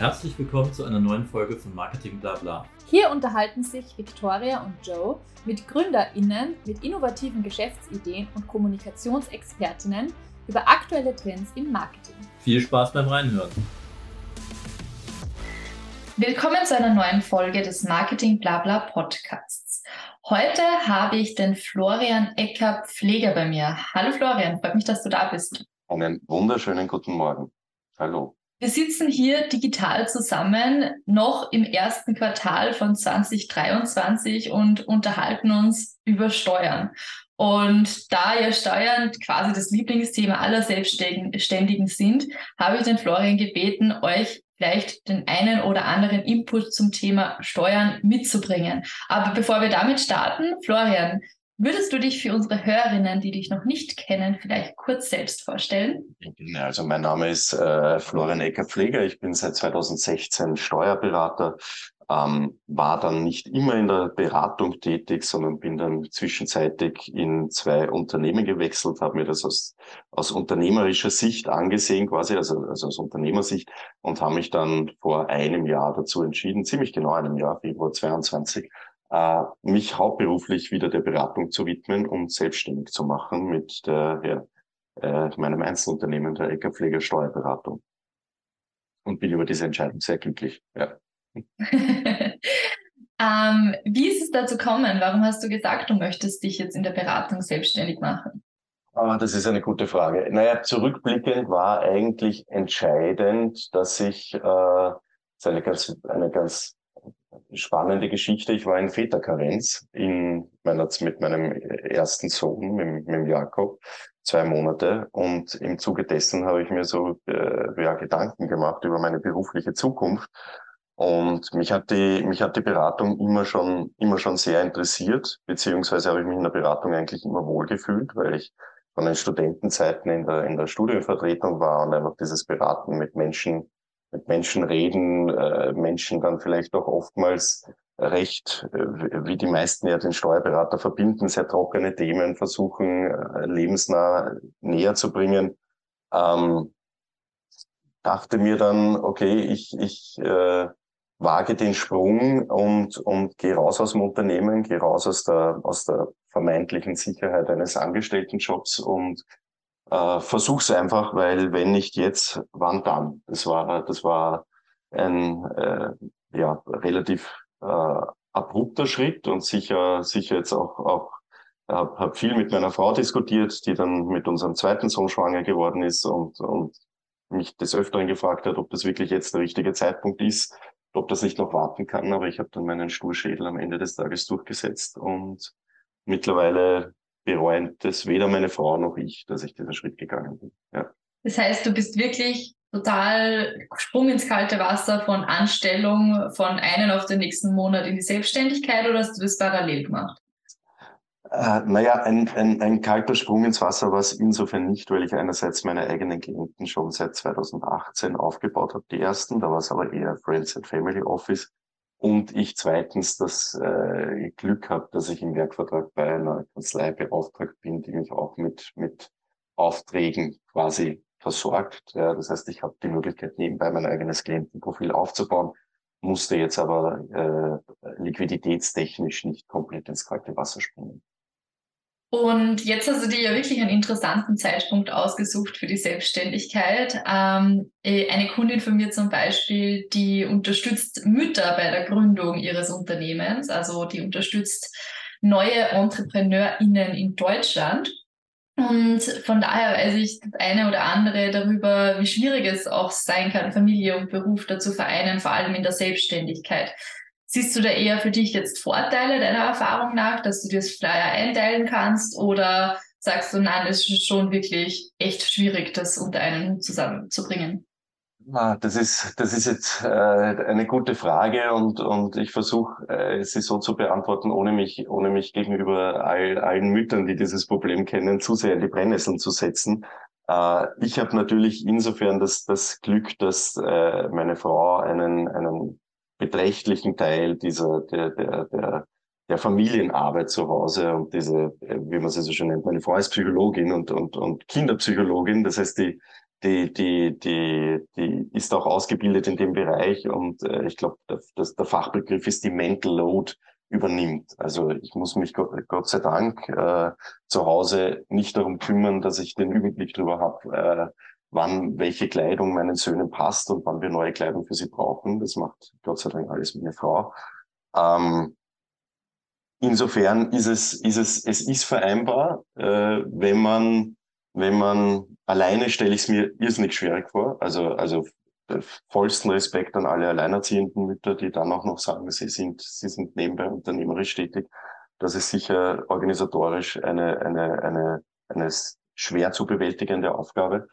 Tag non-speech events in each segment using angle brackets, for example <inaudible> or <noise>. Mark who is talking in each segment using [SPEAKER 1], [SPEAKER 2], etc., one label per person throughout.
[SPEAKER 1] Herzlich willkommen zu einer neuen Folge von Marketing Blabla.
[SPEAKER 2] Hier unterhalten sich Victoria und Joe mit GründerInnen mit innovativen Geschäftsideen und Kommunikationsexpertinnen über aktuelle Trends im Marketing.
[SPEAKER 1] Viel Spaß beim Reinhören.
[SPEAKER 2] Willkommen zu einer neuen Folge des Marketing Blabla Podcasts. Heute habe ich den Florian Ecker Pfleger bei mir. Hallo Florian, freut mich, dass du da bist.
[SPEAKER 3] Einen wunderschönen guten Morgen. Hallo.
[SPEAKER 2] Wir sitzen hier digital zusammen, noch im ersten Quartal von 2023 und unterhalten uns über Steuern. Und da ja Steuern quasi das Lieblingsthema aller Selbstständigen sind, habe ich den Florian gebeten, euch vielleicht den einen oder anderen Input zum Thema Steuern mitzubringen. Aber bevor wir damit starten, Florian, Würdest du dich für unsere Hörerinnen, die dich noch nicht kennen, vielleicht kurz selbst vorstellen?
[SPEAKER 3] Also mein Name ist äh, Florian Ecker-Pfleger. Ich bin seit 2016 Steuerberater, ähm, war dann nicht immer in der Beratung tätig, sondern bin dann zwischenzeitig in zwei Unternehmen gewechselt, habe mir das aus, aus unternehmerischer Sicht angesehen, quasi, also, also aus Unternehmersicht, und habe mich dann vor einem Jahr dazu entschieden, ziemlich genau einem Jahr, Februar 22, äh, mich hauptberuflich wieder der Beratung zu widmen und selbstständig zu machen mit der, ja, äh, meinem Einzelunternehmen, der Eckerpfleger Steuerberatung. Und bin über diese Entscheidung sehr glücklich. Ja. <laughs>
[SPEAKER 2] ähm, wie ist es dazu gekommen? Warum hast du gesagt, du möchtest dich jetzt in der Beratung selbstständig machen?
[SPEAKER 3] Ah, das ist eine gute Frage. Naja, zurückblickend war eigentlich entscheidend, dass ich äh, eine ganz, eine ganz spannende Geschichte. Ich war in Väterkarenz in meiner, mit meinem ersten Sohn, mit, mit Jakob, zwei Monate. Und im Zuge dessen habe ich mir so äh, ja, Gedanken gemacht über meine berufliche Zukunft. Und mich hat die, mich hat die Beratung immer schon, immer schon sehr interessiert, beziehungsweise habe ich mich in der Beratung eigentlich immer wohlgefühlt, weil ich von den Studentenzeiten in der, in der Studienvertretung war und einfach dieses Beraten mit Menschen mit Menschen reden, äh, Menschen dann vielleicht auch oftmals recht, äh, wie die meisten ja den Steuerberater verbinden, sehr trockene Themen versuchen, äh, lebensnah näher zu bringen. Ähm, dachte mir dann, okay, ich, ich äh, wage den Sprung und, und gehe raus aus dem Unternehmen, gehe raus aus der, aus der vermeintlichen Sicherheit eines Angestelltenjobs und äh, versuch's einfach, weil wenn nicht jetzt, wann dann? Das war, das war ein äh, ja relativ äh, abrupter Schritt und sicher, sicher jetzt auch auch habe hab viel mit meiner Frau diskutiert, die dann mit unserem zweiten Sohn schwanger geworden ist und und mich des Öfteren gefragt hat, ob das wirklich jetzt der richtige Zeitpunkt ist, ob das nicht noch warten kann. Aber ich habe dann meinen Sturschädel am Ende des Tages durchgesetzt und mittlerweile bereuen das weder meine Frau noch ich, dass ich diesen Schritt gegangen bin. Ja.
[SPEAKER 2] Das heißt, du bist wirklich total Sprung ins kalte Wasser von Anstellung von einem auf den nächsten Monat in die Selbstständigkeit oder hast du das parallel gemacht?
[SPEAKER 3] Äh, naja, ein, ein, ein kalter Sprung ins Wasser war es insofern nicht, weil ich einerseits meine eigenen Klienten schon seit 2018 aufgebaut habe, die ersten, da war es aber eher Friends and Family Office und ich zweitens das äh, Glück habe, dass ich im Werkvertrag bei einer Kanzlei beauftragt bin, die mich auch mit, mit Aufträgen quasi versorgt. Ja, das heißt, ich habe die Möglichkeit, nebenbei mein eigenes Klientenprofil aufzubauen, musste jetzt aber äh, liquiditätstechnisch nicht komplett ins kalte Wasser springen.
[SPEAKER 2] Und jetzt hast du dir ja wirklich einen interessanten Zeitpunkt ausgesucht für die Selbstständigkeit. Ähm, äh, eine Kundin von mir zum Beispiel, die unterstützt Mütter bei der Gründung ihres Unternehmens, also die unterstützt neue EntrepreneurInnen in Deutschland. Und von daher weiß ich das eine oder andere darüber, wie schwierig es auch sein kann, Familie und Beruf dazu vereinen, vor allem in der Selbstständigkeit. Siehst du da eher für dich jetzt Vorteile deiner Erfahrung nach, dass du dir das Flyer einteilen kannst oder sagst du, nein, es ist schon wirklich echt schwierig, das unter einen zusammenzubringen?
[SPEAKER 3] Das ist, das ist jetzt äh, eine gute Frage und, und ich versuche, äh, sie so zu beantworten, ohne mich, ohne mich gegenüber all, allen Müttern, die dieses Problem kennen, zu sehr in die Brennnesseln zu setzen. Äh, ich habe natürlich insofern das, das Glück, dass äh, meine Frau einen, einen beträchtlichen Teil dieser, der, der, der, der Familienarbeit zu Hause und diese, wie man sie so schön nennt, meine Frau ist Psychologin und, und, und Kinderpsychologin. Das heißt, die, die, die, die, die ist auch ausgebildet in dem Bereich und äh, ich glaube, der, der Fachbegriff ist die Mental Load übernimmt. Also ich muss mich Gott, Gott sei Dank äh, zu Hause nicht darum kümmern, dass ich den Überblick darüber habe, äh, wann welche Kleidung meinen Söhnen passt und wann wir neue Kleidung für sie brauchen. Das macht Gott sei Dank alles meine Frau. Ähm, insofern ist es, ist es, es ist vereinbar, äh, wenn man, wenn man alleine stelle ich es mir irrsinnig schwierig vor. Also, also vollsten Respekt an alle alleinerziehenden Mütter, die dann auch noch sagen, sie sind, sie sind nebenbei unternehmerisch tätig. Das ist sicher organisatorisch eine, eine, eine, eine schwer zu bewältigende Aufgabe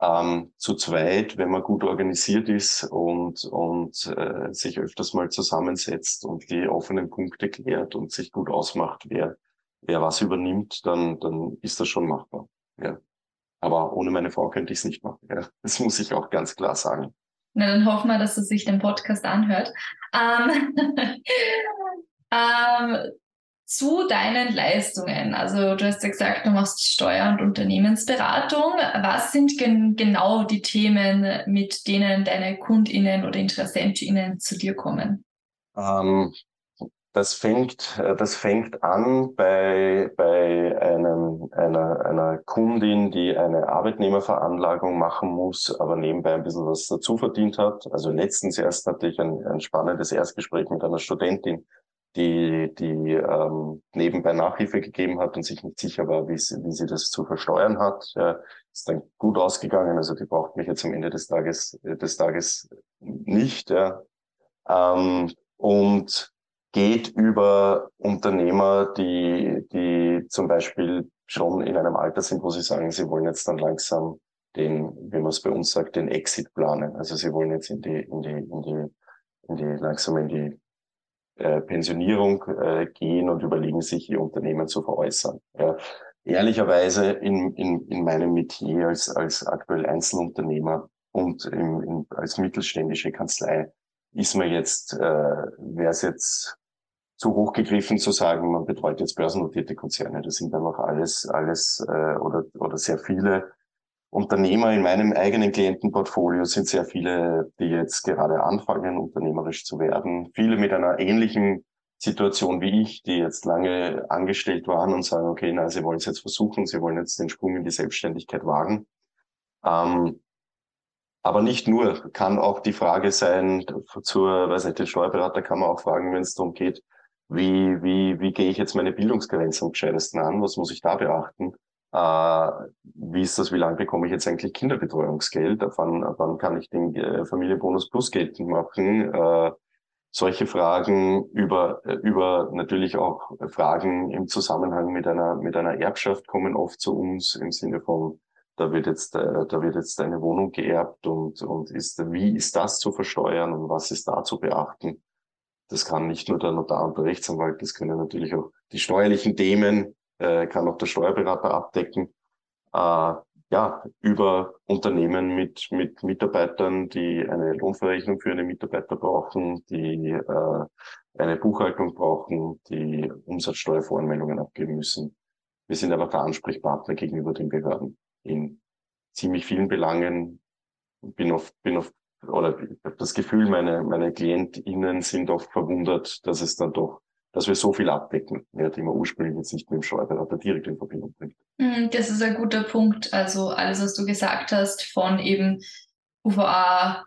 [SPEAKER 3] ähm, zu zweit, wenn man gut organisiert ist und, und äh, sich öfters mal zusammensetzt und die offenen Punkte klärt und sich gut ausmacht, wer, wer was übernimmt, dann, dann ist das schon machbar. Ja. Aber ohne meine Frau könnte ich es nicht machen. Ja. Das muss ich auch ganz klar sagen.
[SPEAKER 2] Na, dann hoffen wir, dass sie sich den Podcast anhört. Ähm, <laughs> ähm, zu deinen Leistungen. Also du hast ja gesagt, du machst Steuer- und Unternehmensberatung. Was sind gen genau die Themen, mit denen deine Kundinnen oder Interessentinnen zu dir kommen?
[SPEAKER 3] Ähm, das fängt, das fängt an bei, bei einem, einer, einer Kundin, die eine Arbeitnehmerveranlagung machen muss, aber nebenbei ein bisschen was dazu verdient hat. Also letztens erst hatte ich ein, ein spannendes Erstgespräch mit einer Studentin, die, die ähm, nebenbei Nachhilfe gegeben hat und sich nicht sicher war, wie sie, wie sie das zu versteuern hat. Ja, ist dann gut ausgegangen. Also die braucht mich jetzt am Ende des Tages, äh, des Tages nicht. Ja. Ähm, und geht über Unternehmer, die, die zum Beispiel schon in einem Alter sind, wo sie sagen, sie wollen jetzt dann langsam den, wie man es bei uns sagt, den Exit planen. Also sie wollen jetzt in die, in die, in die, in die langsam in die äh, Pensionierung äh, gehen und überlegen sich, ihr Unternehmen zu veräußern. Ja. Ehrlicherweise in, in, in meinem Metier als, als aktuell Einzelunternehmer und im, in, als mittelständische Kanzlei ist mir jetzt, äh, wäre es jetzt zu hoch gegriffen zu sagen, man betreut jetzt börsennotierte Konzerne. Das sind einfach alles, alles äh, oder, oder sehr viele Unternehmer in meinem eigenen Klientenportfolio sind sehr viele, die jetzt gerade anfangen, unternehmerisch zu werden. Viele mit einer ähnlichen Situation wie ich, die jetzt lange angestellt waren und sagen, okay, na, sie wollen es jetzt versuchen, sie wollen jetzt den Sprung in die Selbstständigkeit wagen. Ähm, aber nicht nur, kann auch die Frage sein, zur, weiß nicht, den Steuerberater kann man auch fragen, wenn es darum geht, wie, wie, wie gehe ich jetzt meine Bildungsgrenze am gescheitesten an, was muss ich da beachten? Äh, wie ist das, wie lange bekomme ich jetzt eigentlich Kinderbetreuungsgeld, ab wann, ab wann kann ich den äh, Familienbonus plus geltend machen, äh, solche Fragen über, über natürlich auch Fragen im Zusammenhang mit einer, mit einer Erbschaft kommen oft zu uns im Sinne von, da wird jetzt, äh, da wird jetzt eine Wohnung geerbt und, und ist, wie ist das zu versteuern und was ist da zu beachten? Das kann nicht nur der Notar und der Rechtsanwalt, das können natürlich auch die steuerlichen Themen, äh, kann auch der Steuerberater abdecken. Äh, ja, über Unternehmen mit, mit Mitarbeitern, die eine Lohnverrechnung für eine Mitarbeiter brauchen, die äh, eine Buchhaltung brauchen, die Umsatzsteuervoranmeldungen abgeben müssen. Wir sind aber der Ansprechpartner gegenüber den Behörden in ziemlich vielen Belangen. Bin oft, bin oft, oder ich habe das Gefühl, meine, meine KlientInnen sind oft verwundert, dass es dann doch dass wir so viel abdecken, ja, die man ursprünglich jetzt nicht mit dem Steuerberater direkt in Verbindung bringt.
[SPEAKER 2] Hm, das ist ein guter Punkt. Also alles, was du gesagt hast, von eben UVA,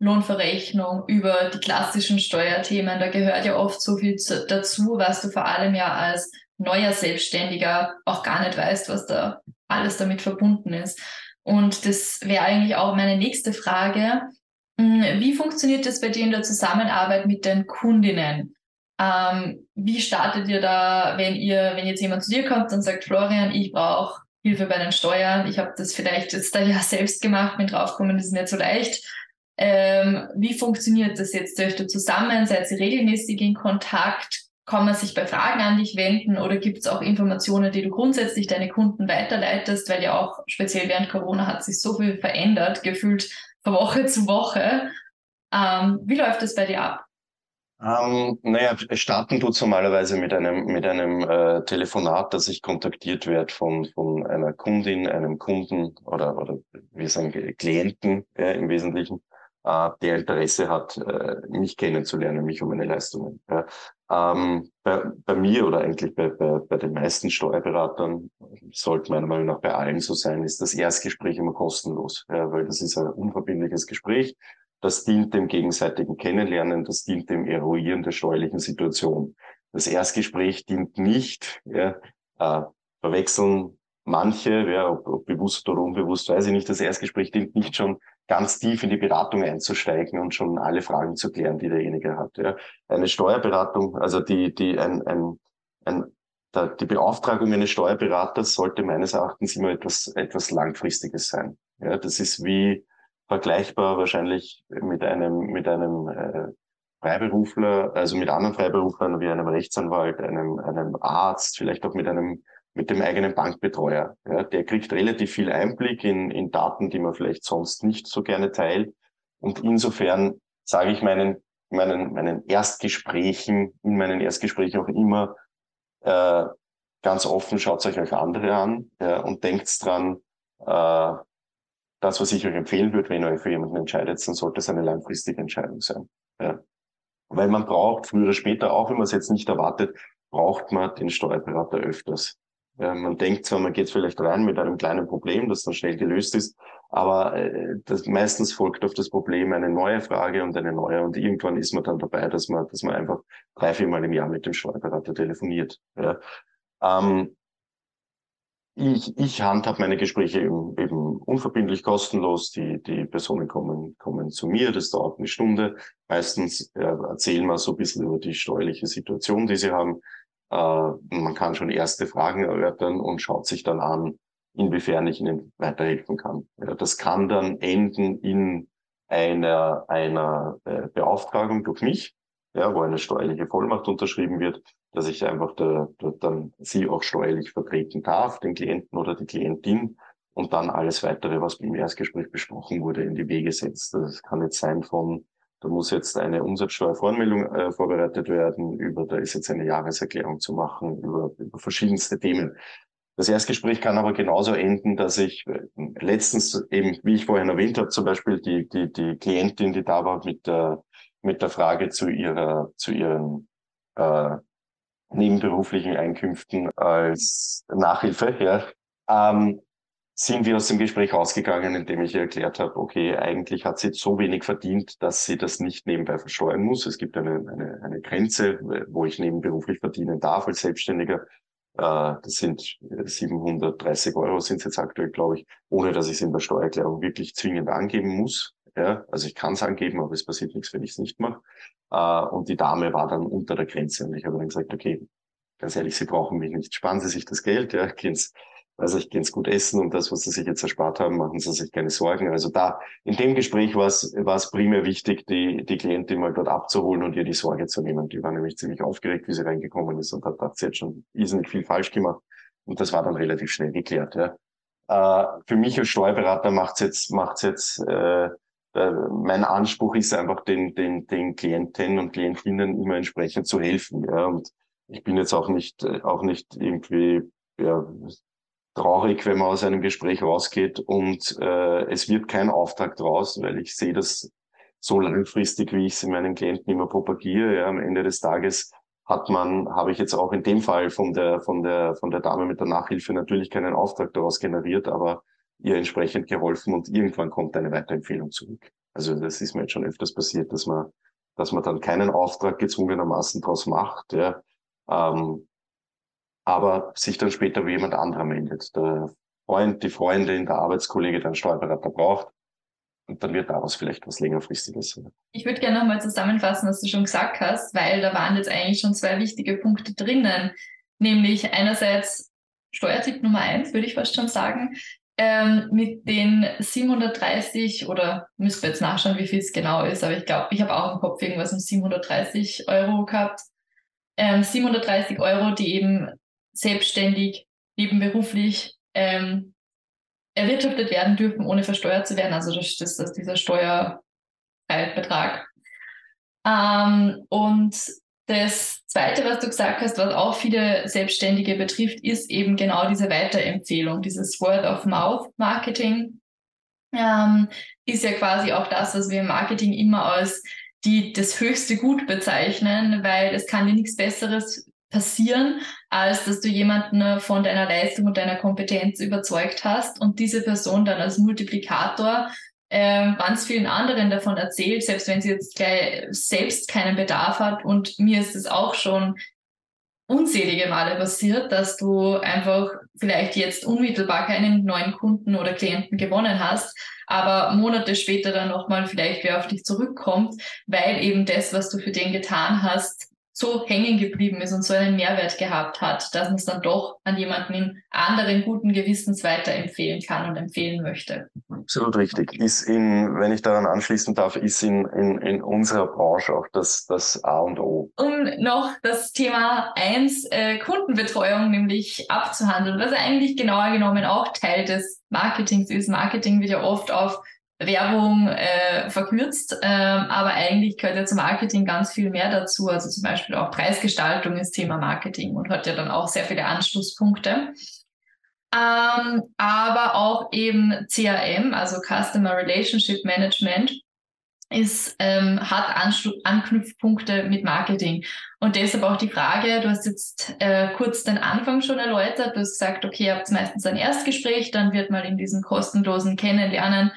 [SPEAKER 2] Lohnverrechnung über die klassischen Steuerthemen, da gehört ja oft so viel dazu, was du vor allem ja als neuer Selbstständiger auch gar nicht weißt, was da alles damit verbunden ist. Und das wäre eigentlich auch meine nächste Frage. Hm, wie funktioniert das bei dir in der Zusammenarbeit mit den Kundinnen? Ähm, wie startet ihr da, wenn ihr, wenn jetzt jemand zu dir kommt und sagt, Florian, ich brauche Hilfe bei den Steuern, ich habe das vielleicht jetzt da ja <laughs> selbst gemacht, bin draufgekommen, das ist nicht so leicht. Ähm, wie funktioniert das jetzt? Seid ihr zusammen? Seid ihr regelmäßig in Kontakt? Kann man sich bei Fragen an dich wenden oder gibt es auch Informationen, die du grundsätzlich deine Kunden weiterleitest, weil ja auch speziell während Corona hat sich so viel verändert, gefühlt von Woche <laughs> zu Woche. Ähm, wie läuft das bei dir ab?
[SPEAKER 3] Ähm, naja, starten tut normalerweise mit einem, mit einem äh, Telefonat, dass ich kontaktiert werde von, von einer Kundin, einem Kunden oder, oder wir sagen Klienten ja, im Wesentlichen, äh, der Interesse hat, äh, mich kennenzulernen, mich um meine Leistungen. Ja. Ähm, bei, bei mir oder eigentlich bei, bei, bei den meisten Steuerberatern, sollte meiner Meinung nach bei allen so sein, ist das Erstgespräch immer kostenlos, ja, weil das ist ein unverbindliches Gespräch das dient dem gegenseitigen Kennenlernen, das dient dem Eruieren der steuerlichen Situation. Das Erstgespräch dient nicht, ja, äh, verwechseln manche, ja, ob, ob bewusst oder unbewusst, weiß ich nicht, das Erstgespräch dient nicht schon ganz tief in die Beratung einzusteigen und schon alle Fragen zu klären, die derjenige hat. Ja. Eine Steuerberatung, also die, die ein, ein, ein da, die Beauftragung eines Steuerberaters sollte meines Erachtens immer etwas, etwas Langfristiges sein. Ja, das ist wie, vergleichbar wahrscheinlich mit einem, mit einem äh, Freiberufler, also mit anderen Freiberuflern wie einem Rechtsanwalt, einem, einem Arzt, vielleicht auch mit einem, mit dem eigenen Bankbetreuer. Ja, der kriegt relativ viel Einblick in, in Daten, die man vielleicht sonst nicht so gerne teilt. Und insofern sage ich meinen, meinen, meinen Erstgesprächen, in meinen Erstgesprächen auch immer, äh, ganz offen, schaut euch euch andere an ja, und denkt dran, äh, das, was ich euch empfehlen würde, wenn ihr euch für jemanden entscheidet, dann sollte es eine langfristige Entscheidung sein. Ja. Weil man braucht, früher oder später, auch wenn man es jetzt nicht erwartet, braucht man den Steuerberater öfters. Ja, man denkt zwar, man geht vielleicht rein mit einem kleinen Problem, das dann schnell gelöst ist, aber äh, das, meistens folgt auf das Problem eine neue Frage und eine neue und irgendwann ist man dann dabei, dass man, dass man einfach drei, viermal im Jahr mit dem Steuerberater telefoniert. Ja. Ähm, ich, ich handhab meine Gespräche eben, eben unverbindlich, kostenlos. Die, die Personen kommen, kommen zu mir, das dauert eine Stunde. Meistens äh, erzählen wir so ein bisschen über die steuerliche Situation, die sie haben. Äh, man kann schon erste Fragen erörtern und schaut sich dann an, inwiefern ich ihnen weiterhelfen kann. Ja, das kann dann enden in einer, einer äh, Beauftragung durch mich, ja, wo eine steuerliche Vollmacht unterschrieben wird, dass ich einfach da, da, dann sie auch steuerlich vertreten darf, den Klienten oder die Klientin und dann alles weitere, was im Erstgespräch besprochen wurde, in die Wege setzt. Das kann jetzt sein von, da muss jetzt eine Umsatzsteuervoranmeldung äh, vorbereitet werden, über, da ist jetzt eine Jahreserklärung zu machen, über, über verschiedenste Themen. Das Erstgespräch kann aber genauso enden, dass ich äh, letztens eben, wie ich vorhin erwähnt habe, zum Beispiel die, die, die Klientin, die da war mit der, mit der Frage zu ihrer, zu ihren äh, nebenberuflichen Einkünften als Nachhilfe, ja, ähm, sind wir aus dem Gespräch rausgegangen, indem ich ihr erklärt habe, okay, eigentlich hat sie so wenig verdient, dass sie das nicht nebenbei versteuern muss. Es gibt eine, eine, eine Grenze, wo ich nebenberuflich verdienen darf als Selbstständiger. Äh, das sind 730 Euro sind es jetzt aktuell, glaube ich, ohne dass ich es in der Steuererklärung wirklich zwingend angeben muss. Ja, also ich kann es angeben, aber es passiert nichts, wenn ich es nicht mache. Äh, und die Dame war dann unter der Grenze. Und ich habe dann gesagt, okay, ganz ehrlich, Sie brauchen mich nicht. Sparen Sie sich das Geld, ja, gehen's, also ich gehen's gut essen und das, was Sie sich jetzt erspart haben, machen Sie sich keine Sorgen. Also da, in dem Gespräch war es, es primär wichtig, die, die Klientin mal dort abzuholen und ihr die Sorge zu nehmen. Die war nämlich ziemlich aufgeregt, wie sie reingekommen ist und hat gedacht, sie hat schon irrsinnig viel falsch gemacht. Und das war dann relativ schnell geklärt, ja. Äh, für mich als Steuerberater macht's jetzt, macht's jetzt, äh, äh, mein Anspruch ist einfach, den, den, den Klienten und Klientinnen immer entsprechend zu helfen. Ja. Und ich bin jetzt auch nicht, äh, auch nicht irgendwie ja, traurig, wenn man aus einem Gespräch rausgeht und äh, es wird kein Auftrag draus, weil ich sehe das so langfristig, wie ich es in meinen Klienten immer propagiere. Ja. Am Ende des Tages hat man, habe ich jetzt auch in dem Fall von der, von der, von der Dame mit der Nachhilfe natürlich keinen Auftrag daraus generiert, aber ihr entsprechend geholfen und irgendwann kommt eine Weiterempfehlung zurück. Also das ist mir jetzt schon öfters passiert, dass man, dass man dann keinen Auftrag gezwungenermaßen draus macht, ja, ähm, aber sich dann später wie jemand anderer meldet. Der Freund, die Freundin, der Arbeitskollege, der einen Steuerberater braucht. Und dann wird daraus vielleicht was längerfristiges.
[SPEAKER 2] Ich würde gerne nochmal zusammenfassen, was du schon gesagt hast, weil da waren jetzt eigentlich schon zwei wichtige Punkte drinnen. Nämlich einerseits Steuertipp Nummer eins, würde ich fast schon sagen, ähm, mit den 730 oder müssen wir jetzt nachschauen, wie viel es genau ist, aber ich glaube, ich habe auch im Kopf irgendwas um 730 Euro gehabt. Ähm, 730 Euro, die eben selbstständig, nebenberuflich ähm, erwirtschaftet werden dürfen, ohne versteuert zu werden. Also das, das dieser Steuerbetrag. Ähm, und das Zweite, was du gesagt hast, was auch viele Selbstständige betrifft, ist eben genau diese Weiterempfehlung, dieses Word-of-Mouth-Marketing. Ähm, ist ja quasi auch das, was wir im Marketing immer als die das höchste Gut bezeichnen, weil es kann dir nichts Besseres passieren, als dass du jemanden von deiner Leistung und deiner Kompetenz überzeugt hast und diese Person dann als Multiplikator äh, ganz vielen anderen davon erzählt, selbst wenn sie jetzt gleich selbst keinen Bedarf hat. Und mir ist es auch schon unzählige Male passiert, dass du einfach vielleicht jetzt unmittelbar keinen neuen Kunden oder Klienten gewonnen hast, aber Monate später dann nochmal vielleicht wer auf dich zurückkommt, weil eben das, was du für den getan hast, so hängen geblieben ist und so einen Mehrwert gehabt hat, dass man es dann doch an jemanden in anderen guten Gewissens weiterempfehlen kann und empfehlen möchte.
[SPEAKER 3] Absolut richtig. Ist in, wenn ich daran anschließen darf, ist in, in, in unserer Branche auch das, das A und O.
[SPEAKER 2] Um noch das Thema eins äh, Kundenbetreuung nämlich abzuhandeln, was eigentlich genauer genommen auch Teil des Marketings ist. Marketing wird ja oft auf Werbung äh, verkürzt, ähm, aber eigentlich gehört ja zum Marketing ganz viel mehr dazu. Also zum Beispiel auch Preisgestaltung ist Thema Marketing und hat ja dann auch sehr viele Anschlusspunkte. Ähm, aber auch eben CRM, also Customer Relationship Management, ist, ähm, hat Anschlu Anknüpfpunkte mit Marketing. Und deshalb auch die Frage, du hast jetzt äh, kurz den Anfang schon erläutert, du hast gesagt, okay, ihr habt meistens ein Erstgespräch, dann wird mal in diesem kostenlosen Kennenlernen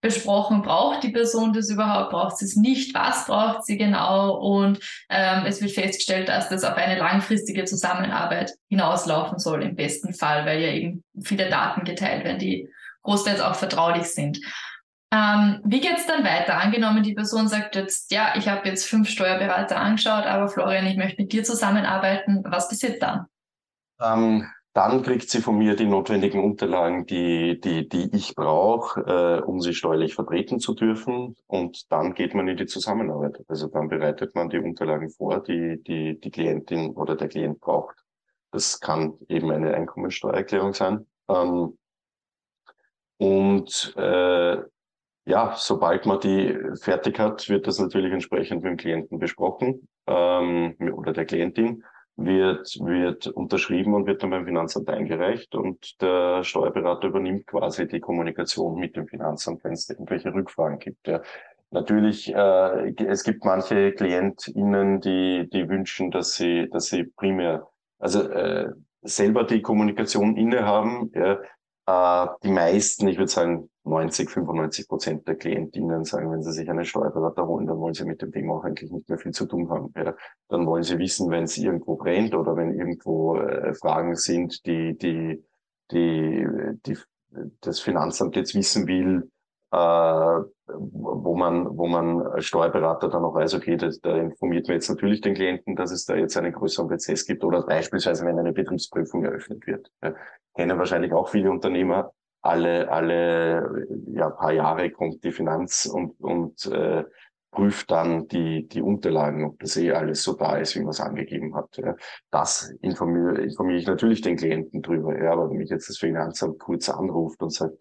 [SPEAKER 2] besprochen, braucht die Person das überhaupt, braucht sie es nicht, was braucht sie genau und ähm, es wird festgestellt, dass das auf eine langfristige Zusammenarbeit hinauslaufen soll im besten Fall, weil ja eben viele Daten geteilt werden, die großteils auch vertraulich sind. Ähm, wie geht's dann weiter? Angenommen, die Person sagt jetzt, ja, ich habe jetzt fünf Steuerberater angeschaut, aber Florian, ich möchte mit dir zusammenarbeiten. Was passiert dann?
[SPEAKER 3] Ähm, dann kriegt sie von mir die notwendigen Unterlagen, die, die, die ich brauche, äh, um sie steuerlich vertreten zu dürfen. Und dann geht man in die Zusammenarbeit. Also dann bereitet man die Unterlagen vor, die die, die Klientin oder der Klient braucht. Das kann eben eine Einkommensteuererklärung sein. Ähm, und äh, ja, sobald man die fertig hat, wird das natürlich entsprechend mit dem Klienten besprochen ähm, oder der Klientin wird, wird unterschrieben und wird dann beim Finanzamt eingereicht und der Steuerberater übernimmt quasi die Kommunikation mit dem Finanzamt, wenn es irgendwelche Rückfragen gibt. Ja. Natürlich, äh, es gibt manche KlientInnen, die, die wünschen, dass sie, dass sie primär, also äh, selber die Kommunikation innehaben. Ja. Äh, die meisten, ich würde sagen 90, 95 Prozent der Klientinnen sagen, wenn sie sich einen Steuerberater holen, dann wollen sie mit dem Thema auch eigentlich nicht mehr viel zu tun haben. Ja. Dann wollen sie wissen, wenn es irgendwo brennt oder wenn irgendwo äh, Fragen sind, die, die, die, die das Finanzamt jetzt wissen will, äh, wo man, wo man als Steuerberater dann auch weiß, okay, das, da informiert man jetzt natürlich den Klienten, dass es da jetzt einen größeren Prozess gibt oder beispielsweise, wenn eine Betriebsprüfung eröffnet wird. Ja. Kennen wahrscheinlich auch viele Unternehmer, alle, alle ja, paar Jahre kommt die Finanz und, und äh, prüft dann die, die Unterlagen, ob das eh alles so da ist, wie man es angegeben hat. Ja. Das informiere, informiere ich natürlich den Klienten drüber. Ja, aber wenn mich jetzt das Finanzamt kurz anruft und sagt,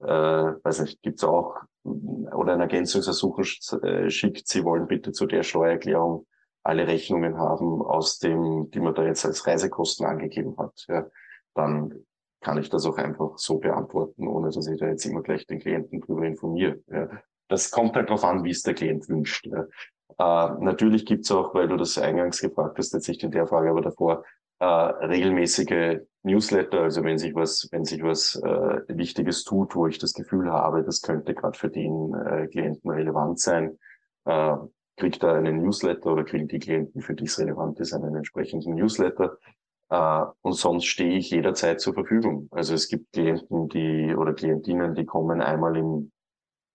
[SPEAKER 3] äh, weiß nicht, gibt's auch oder ein Ergänzungsersuchen äh, schickt, Sie wollen bitte zu der Steuererklärung alle Rechnungen haben aus dem, die man da jetzt als Reisekosten angegeben hat, ja, dann kann ich das auch einfach so beantworten, ohne dass ich da jetzt immer gleich den Klienten drüber informiere. Ja. Das kommt halt darauf an, wie es der Klient wünscht. Ja. Äh, natürlich gibt's auch, weil du das eingangs gefragt hast, jetzt nicht in der Frage, aber davor, äh, regelmäßige Newsletter, also wenn sich was, wenn sich was äh, Wichtiges tut, wo ich das Gefühl habe, das könnte gerade für den äh, Klienten relevant sein, äh, kriegt er einen Newsletter oder kriegen die Klienten, für die es relevant ist, einen entsprechenden Newsletter. Äh, und sonst stehe ich jederzeit zur Verfügung. Also es gibt Klienten, die oder Klientinnen, die kommen einmal im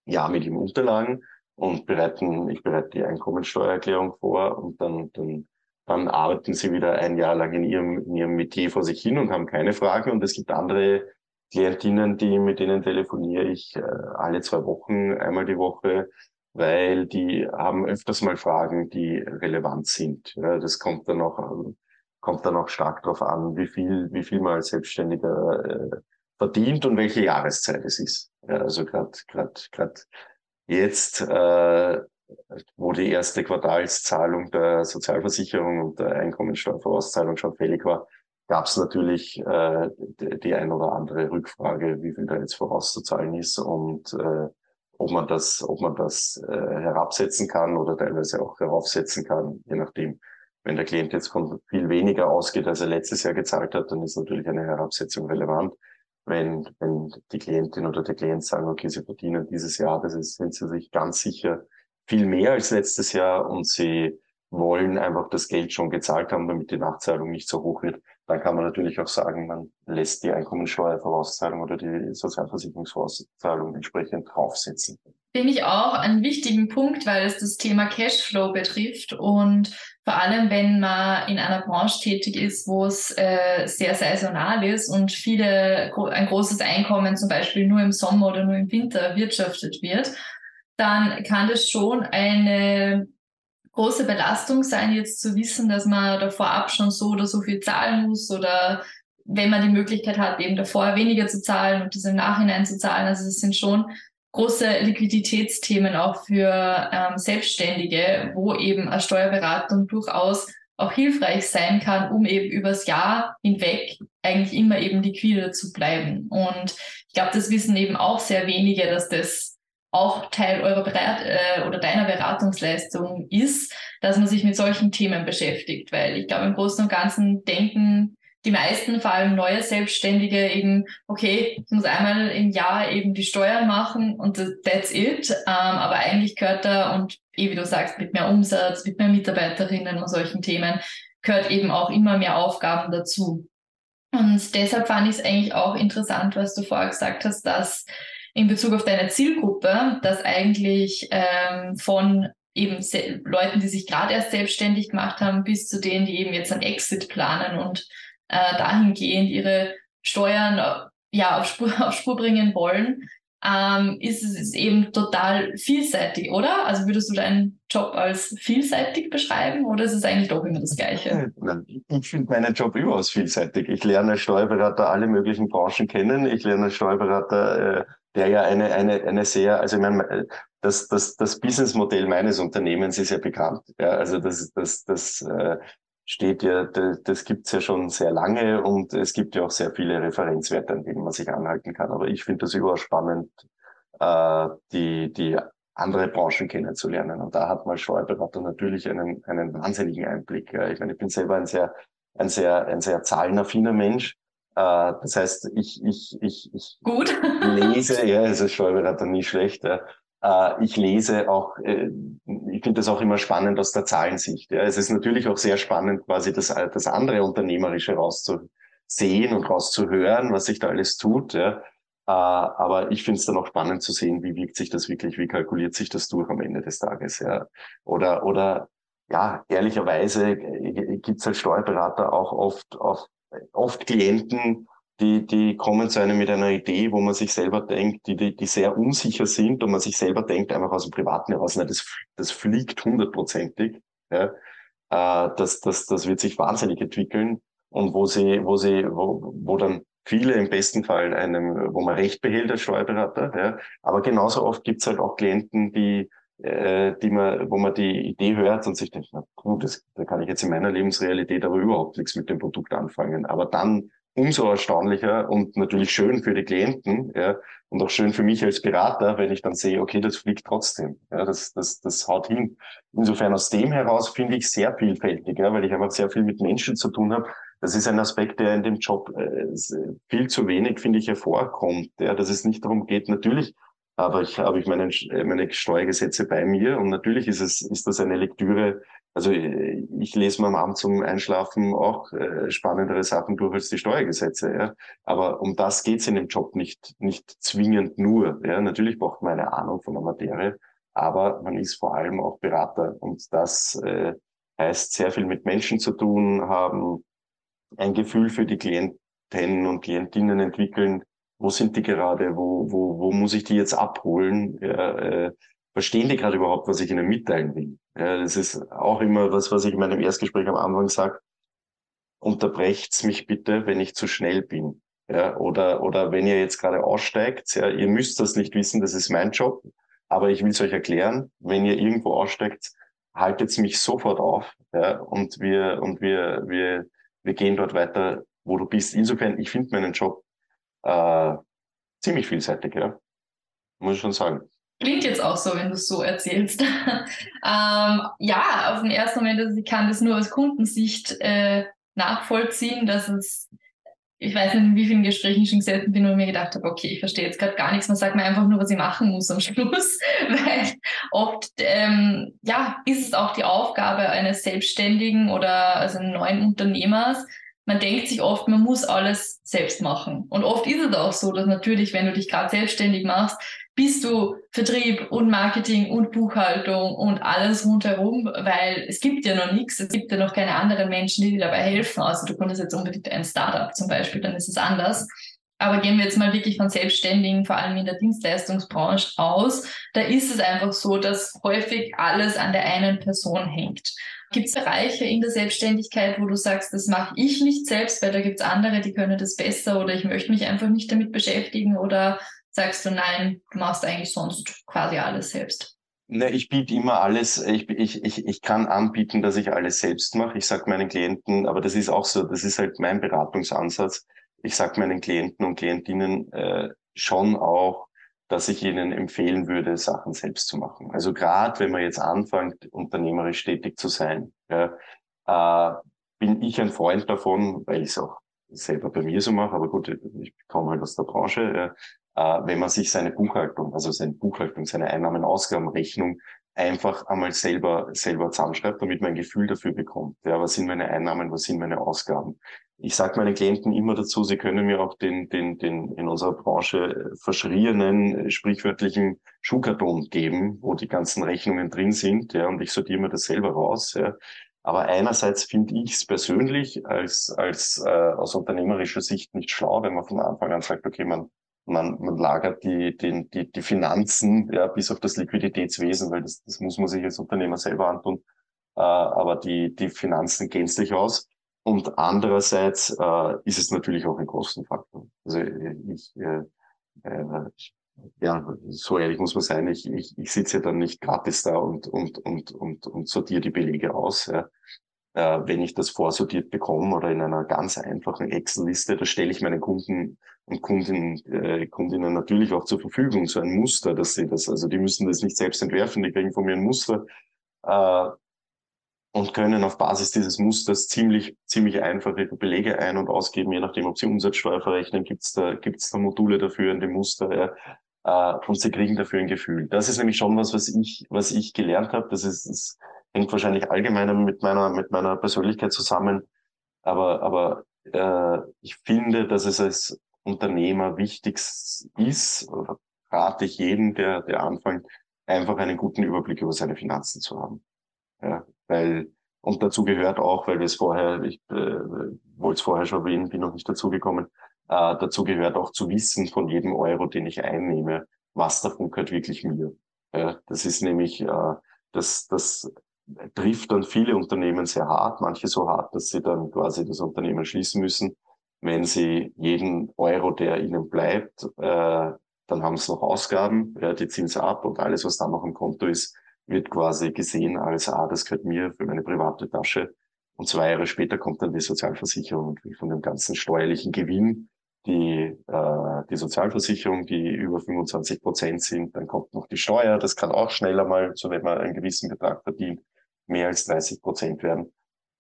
[SPEAKER 3] Jahr mit ihren Unterlagen und bereiten, ich bereite die Einkommensteuererklärung vor und dann, dann, dann arbeiten sie wieder ein Jahr lang in ihrem, in ihrem Metier vor sich hin und haben keine Fragen. Und es gibt andere Klientinnen, die, mit denen telefoniere ich äh, alle zwei Wochen, einmal die Woche, weil die haben öfters mal Fragen, die relevant sind. Das kommt dann auch kommt dann auch stark darauf an, wie viel, wie viel man als Selbstständiger äh, verdient und welche Jahreszeit es ist. Ja, also gerade gerade gerade jetzt, äh, wo wo die erste Quartalszahlung der Sozialversicherung und der Einkommensteuervorauszahlung schon fällig war, gab es natürlich äh, die ein oder andere Rückfrage, wie viel da jetzt vorauszuzahlen ist und äh, ob man das, ob man das äh, herabsetzen kann oder teilweise auch heraufsetzen kann, je nachdem. Wenn der Klient jetzt von viel weniger ausgeht, als er letztes Jahr gezahlt hat, dann ist natürlich eine Herabsetzung relevant. Wenn, wenn die Klientin oder der Klient sagen, okay, sie verdienen dieses Jahr, das ist, sind sie sich ganz sicher viel mehr als letztes Jahr und sie wollen einfach das Geld schon gezahlt haben, damit die Nachzahlung nicht so hoch wird, dann kann man natürlich auch sagen, man lässt die Einkommensteuervorauszahlung oder die Sozialversicherungsvorauszahlung entsprechend draufsetzen.
[SPEAKER 2] Finde ich auch einen wichtigen Punkt, weil es das Thema Cashflow betrifft und vor allem, wenn man in einer Branche tätig ist, wo es äh, sehr saisonal ist und viele ein großes Einkommen zum Beispiel nur im Sommer oder nur im Winter erwirtschaftet wird, dann kann das schon eine große Belastung sein, jetzt zu wissen, dass man da vorab schon so oder so viel zahlen muss oder wenn man die Möglichkeit hat, eben davor weniger zu zahlen und das im Nachhinein zu zahlen. Also es sind schon große Liquiditätsthemen auch für ähm, Selbstständige, wo eben eine Steuerberatung durchaus auch hilfreich sein kann, um eben übers Jahr hinweg eigentlich immer eben liquide zu bleiben. Und ich glaube, das wissen eben auch sehr wenige, dass das auch Teil eurer Berat äh, oder deiner Beratungsleistung ist, dass man sich mit solchen Themen beschäftigt. Weil ich glaube, im Großen und Ganzen denken die meisten, vor allem neue Selbstständige, eben, okay, ich muss einmal im Jahr eben die Steuern machen und that's it. Ähm, aber eigentlich gehört da, und eh wie du sagst, mit mehr Umsatz, mit mehr Mitarbeiterinnen und solchen Themen, gehört eben auch immer mehr Aufgaben dazu. Und deshalb fand ich es eigentlich auch interessant, was du vorher gesagt hast, dass in Bezug auf deine Zielgruppe, dass eigentlich ähm, von eben Leuten, die sich gerade erst selbstständig gemacht haben, bis zu denen, die eben jetzt einen Exit planen und äh, dahingehend ihre Steuern ja auf Spur, <laughs> auf Spur bringen wollen, ähm, ist es eben total vielseitig, oder? Also würdest du deinen Job als vielseitig beschreiben oder ist es eigentlich doch immer das Gleiche?
[SPEAKER 3] Ich finde meinen Job überaus vielseitig. Ich lerne als Steuerberater alle möglichen Branchen kennen. Ich lerne als Steuerberater äh, der ja eine, eine, eine sehr, also ich meine, das, das, das Businessmodell meines Unternehmens ist ja bekannt. Ja, also das, das, das äh, steht ja, das, gibt's ja schon sehr lange und es gibt ja auch sehr viele Referenzwerte, an denen man sich anhalten kann. Aber ich finde das überaus spannend, äh, die, die andere Branchen kennenzulernen. Und da hat man Steuerberater natürlich einen, einen wahnsinnigen Einblick. Ich meine, ich bin selber ein sehr, ein sehr, ein sehr zahlenaffiner Mensch. Äh, das heißt, ich, ich, ich, ich
[SPEAKER 2] Gut.
[SPEAKER 3] lese, ja, es ist Steuerberater nie schlecht. Äh, ich lese auch, äh, ich finde das auch immer spannend aus der Zahlensicht. Ja. Es ist natürlich auch sehr spannend, quasi das, das andere Unternehmerische rauszusehen und rauszuhören, was sich da alles tut. Ja. Aber ich finde es dann auch spannend zu sehen, wie wirkt sich das wirklich, wie kalkuliert sich das durch am Ende des Tages. Ja. Oder, oder ja, ehrlicherweise gibt es als Steuerberater auch oft, oft oft Klienten, die, die kommen zu einem mit einer Idee, wo man sich selber denkt, die, die, die sehr unsicher sind und man sich selber denkt, einfach aus dem Privaten heraus, na, das, das fliegt hundertprozentig. Ja. Äh, das, das, das wird sich wahnsinnig entwickeln und wo sie, wo sie, wo, wo dann viele im besten Fall einem, wo man Recht behält als Steuerberater, ja. aber genauso oft gibt's halt auch Klienten, die äh, die man, wo man die Idee hört und sich denkt, na gut, das, da kann ich jetzt in meiner Lebensrealität aber überhaupt nichts mit dem Produkt anfangen. Aber dann umso erstaunlicher und natürlich schön für die Klienten, ja, und auch schön für mich als Berater, wenn ich dann sehe, okay, das fliegt trotzdem, ja, das, das, das haut hin. Insofern aus dem heraus finde ich sehr vielfältig, ja, weil ich einfach sehr viel mit Menschen zu tun habe. Das ist ein Aspekt, der in dem Job äh, viel zu wenig, finde ich, hervorkommt, ja, dass es nicht darum geht, natürlich aber ich habe ich meine, meine Steuergesetze bei mir und natürlich ist es, ist das eine Lektüre. Also ich lese mir am Abend zum Einschlafen auch äh, spannendere Sachen durch als die Steuergesetze. Ja. Aber um das geht's in dem Job nicht, nicht zwingend nur. Ja. Natürlich braucht man eine Ahnung von der Materie, aber man ist vor allem auch Berater und das äh, heißt sehr viel mit Menschen zu tun haben, ein Gefühl für die Klienten und Klientinnen entwickeln, wo sind die gerade, wo, wo, wo muss ich die jetzt abholen? Ja, äh, verstehen die gerade überhaupt, was ich ihnen mitteilen will? Ja, das ist auch immer was, was ich in meinem Erstgespräch am Anfang sage. Unterbrecht's mich bitte, wenn ich zu schnell bin. Ja, oder, oder wenn ihr jetzt gerade aussteigt, ja, ihr müsst das nicht wissen, das ist mein Job. Aber ich will es euch erklären, wenn ihr irgendwo aussteigt, haltet mich sofort auf ja, und wir und wir wir wir gehen dort weiter, wo du bist. Insofern, ich finde meinen Job äh, ziemlich vielseitig, ja, muss ich schon sagen.
[SPEAKER 2] Klingt jetzt auch so, wenn du es so erzählst. <laughs> ähm, ja, auf den ersten Moment, also ich kann das nur aus Kundensicht äh, nachvollziehen, dass es ich weiß nicht, in wie vielen Gesprächen ich schon gesessen bin und mir gedacht habe, okay, ich verstehe jetzt gerade gar nichts, man sagt mir einfach nur, was ich machen muss am <laughs> Schluss, weil oft ähm, ja, ist es auch die Aufgabe eines Selbstständigen oder also neuen Unternehmers, man denkt sich oft, man muss alles selbst machen. Und oft ist es auch so, dass natürlich, wenn du dich gerade selbstständig machst, bist du Vertrieb und Marketing und Buchhaltung und alles rundherum, weil es gibt ja noch nichts, es gibt ja noch keine anderen Menschen, die dir dabei helfen. Also du könntest jetzt unbedingt ein Startup zum Beispiel, dann ist es anders. Aber gehen wir jetzt mal wirklich von Selbstständigen, vor allem in der Dienstleistungsbranche aus, da ist es einfach so, dass häufig alles an der einen Person hängt. Gibt es Bereiche in der Selbstständigkeit, wo du sagst, das mache ich nicht selbst, weil da gibt es andere, die können das besser oder ich möchte mich einfach nicht damit beschäftigen oder sagst du nein, du machst eigentlich sonst quasi alles selbst?
[SPEAKER 3] Ne, ich biete immer alles, ich, ich, ich, ich kann anbieten, dass ich alles selbst mache. Ich sage meinen Klienten, aber das ist auch so, das ist halt mein Beratungsansatz. Ich sage meinen Klienten und Klientinnen äh, schon auch, dass ich ihnen empfehlen würde, Sachen selbst zu machen. Also gerade wenn man jetzt anfängt, unternehmerisch tätig zu sein, ja, äh, bin ich ein Freund davon, weil ich es auch selber bei mir so mache, aber gut, ich komme halt aus der Branche, äh, wenn man sich seine Buchhaltung, also seine Buchhaltung, seine Einnahmen-Ausgabenrechnung einfach einmal selber, selber zusammenschreibt, damit man ein Gefühl dafür bekommt. Ja, was sind meine Einnahmen, was sind meine Ausgaben? Ich sage meinen Klienten immer dazu, sie können mir auch den, den, den in unserer Branche verschrienen, sprichwörtlichen Schuhkarton geben, wo die ganzen Rechnungen drin sind, ja, und ich sortiere mir das selber raus, ja. Aber einerseits finde ich es persönlich als, als äh, aus unternehmerischer Sicht nicht schlau, wenn man von Anfang an sagt, okay, man man, man lagert die, die, die, die Finanzen ja, bis auf das Liquiditätswesen, weil das, das muss man sich als Unternehmer selber antun, äh, aber die, die Finanzen gänzlich aus. Und andererseits äh, ist es natürlich auch ein Kostenfaktor. Also ich, äh, äh, ja, so ehrlich muss man sein, ich, ich, ich sitze ja dann nicht gratis da und, und, und, und, und sortiere die Belege aus. Ja äh, wenn ich das vorsortiert bekomme oder in einer ganz einfachen Excel-Liste, da stelle ich meinen Kunden und Kundinnen, äh, Kundinnen natürlich auch zur Verfügung, so ein Muster, dass sie das, also die müssen das nicht selbst entwerfen, die kriegen von mir ein Muster äh, und können auf Basis dieses Musters ziemlich, ziemlich einfache Belege ein- und ausgeben, je nachdem, ob sie Umsatzsteuer verrechnen, gibt's da, gibt's da Module dafür in dem Muster, ja. Äh, und sie kriegen dafür ein Gefühl. Das ist nämlich schon was, was ich, was ich gelernt habe. Das ist, das hängt wahrscheinlich allgemeiner mit meiner, mit meiner Persönlichkeit zusammen. Aber, aber äh, ich finde, dass es als Unternehmer wichtig ist, rate ich jeden, der, der anfängt, einfach einen guten Überblick über seine Finanzen zu haben. Ja, weil, und dazu gehört auch, weil wir es vorher, ich äh, wollte es vorher schon erwähnen, bin noch nicht dazugekommen, äh, dazu gehört auch zu wissen von jedem Euro, den ich einnehme, was davon gehört wirklich mir. Ja, das ist nämlich, äh, das, das trifft dann viele Unternehmen sehr hart, manche so hart, dass sie dann quasi das Unternehmen schließen müssen. Wenn sie jeden Euro, der ihnen bleibt, äh, dann haben sie noch Ausgaben, ja, die ziehen sie ab und alles, was da noch am Konto ist, wird quasi gesehen als, ah, das gehört mir für meine private Tasche. Und zwei Jahre später kommt dann die Sozialversicherung und von dem ganzen steuerlichen Gewinn, die, äh, die Sozialversicherung, die über 25 Prozent sind, dann kommt noch die Steuer, das kann auch schneller mal, so wenn man einen gewissen Betrag verdient, mehr als 30 Prozent werden.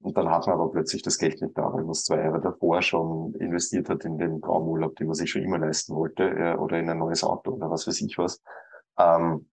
[SPEAKER 3] Und dann hat man aber plötzlich das Geld nicht da, weil man es zwei Jahre davor schon investiert hat in den Traumurlaub, den man sich schon immer leisten wollte, äh, oder in ein neues Auto oder was weiß ich was. Ähm,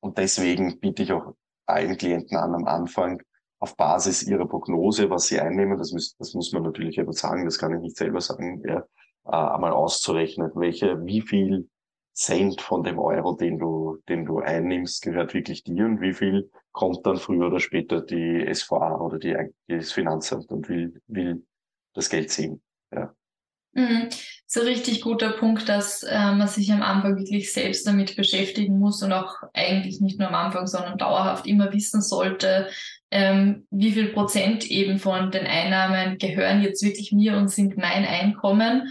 [SPEAKER 3] und deswegen biete ich auch allen Klienten an, am Anfang auf Basis ihrer Prognose, was sie einnehmen, das, muss, das muss man natürlich aber sagen, das kann ich nicht selber sagen, ja, äh, einmal auszurechnen, welche, wie viel Cent von dem Euro, den du, den du einnimmst, gehört wirklich dir und wie viel kommt dann früher oder später die SVA oder die, das Finanzamt und will, will das Geld sehen. Ja.
[SPEAKER 2] Mhm. So richtig guter Punkt, dass äh, man sich am Anfang wirklich selbst damit beschäftigen muss und auch eigentlich nicht nur am Anfang, sondern dauerhaft immer wissen sollte, ähm, wie viel Prozent eben von den Einnahmen gehören jetzt wirklich mir und sind mein Einkommen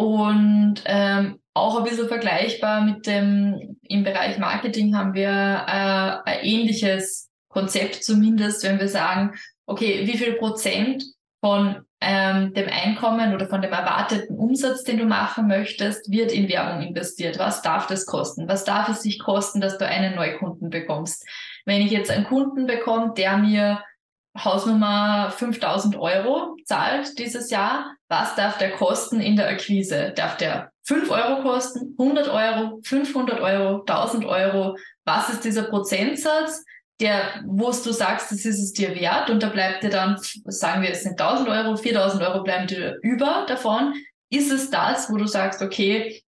[SPEAKER 2] Und ähm, auch ein bisschen vergleichbar mit dem, im Bereich Marketing haben wir äh, ein ähnliches Konzept zumindest, wenn wir sagen, okay, wie viel Prozent von ähm, dem Einkommen oder von dem erwarteten Umsatz, den du machen möchtest, wird in Werbung investiert. Was darf das kosten? Was darf es sich kosten, dass du einen Neukunden bekommst? Wenn ich jetzt einen Kunden bekomme, der mir Hausnummer 5000 Euro zahlt dieses Jahr, was darf der kosten in der Akquise? Darf der 5 Euro kosten, 100 Euro, 500 Euro, 1000 Euro? Was ist dieser Prozentsatz? der, wo du sagst, das ist es dir wert und da bleibt dir dann, sagen wir, es sind 1000 Euro, 4000 Euro bleiben dir über davon. Ist es das, wo du sagst, okay,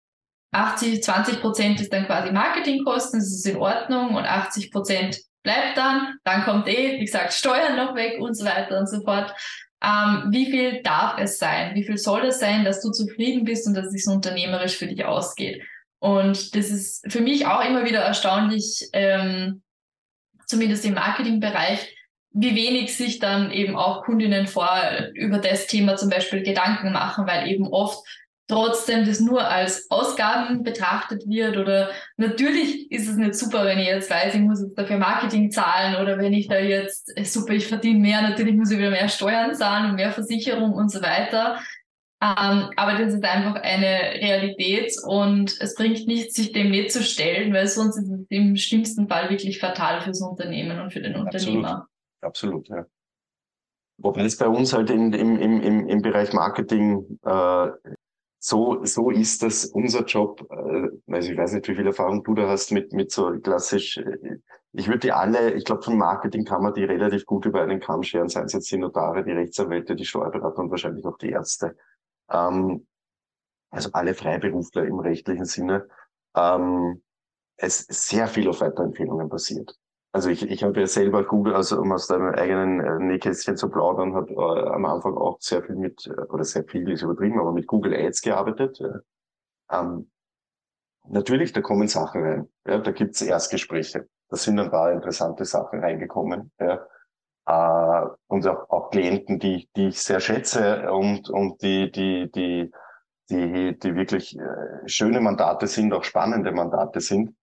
[SPEAKER 2] 80, 20 Prozent ist dann quasi Marketingkosten, das ist in Ordnung und 80 Prozent bleibt dann, dann kommt eh, wie gesagt, Steuern noch weg und so weiter und so fort. Ähm, wie viel darf es sein? Wie viel soll es sein, dass du zufrieden bist und dass es sich so unternehmerisch für dich ausgeht? Und das ist für mich auch immer wieder erstaunlich, ähm, zumindest im Marketingbereich, wie wenig sich dann eben auch Kundinnen vor über das Thema zum Beispiel Gedanken machen, weil eben oft trotzdem das nur als Ausgaben betrachtet wird oder natürlich ist es nicht super, wenn ich jetzt weiß, ich muss jetzt dafür Marketing zahlen oder wenn ich da jetzt, äh, super, ich verdiene mehr, natürlich muss ich wieder mehr Steuern zahlen und mehr Versicherung und so weiter. Ähm, aber das ist einfach eine Realität und es bringt nichts, sich dem nicht zu stellen, weil sonst ist es im schlimmsten Fall wirklich fatal fürs Unternehmen und für den Unternehmer.
[SPEAKER 3] Absolut, Absolut ja. Wobei es bei uns halt in, im, im, im Bereich Marketing äh, so, so ist das unser Job. Äh, also ich weiß nicht, wie viel Erfahrung du da hast mit, mit so klassisch. Äh, ich würde die alle, ich glaube, von Marketing kann man die relativ gut über einen Kamm scheren, seien es jetzt die Notare, die Rechtsanwälte, die Steuerberater und wahrscheinlich auch die Ärzte ähm, also alle Freiberufler im rechtlichen Sinne, ähm, es sehr viel auf Weiterempfehlungen basiert. Also ich, ich habe ja selber Google, also um aus deinem eigenen äh, Nähkästchen zu plaudern, habe äh, am Anfang auch sehr viel mit, äh, oder sehr viel ist übertrieben, aber mit Google Ads gearbeitet. Ähm, natürlich, da kommen Sachen rein. Ja, da gibt's Erstgespräche. Da sind ein paar interessante Sachen reingekommen. Ja äh, und auch, auch Klienten, die, die ich sehr schätze und, und die, die, die, die, die wirklich äh, schöne Mandate sind, auch spannende Mandate sind.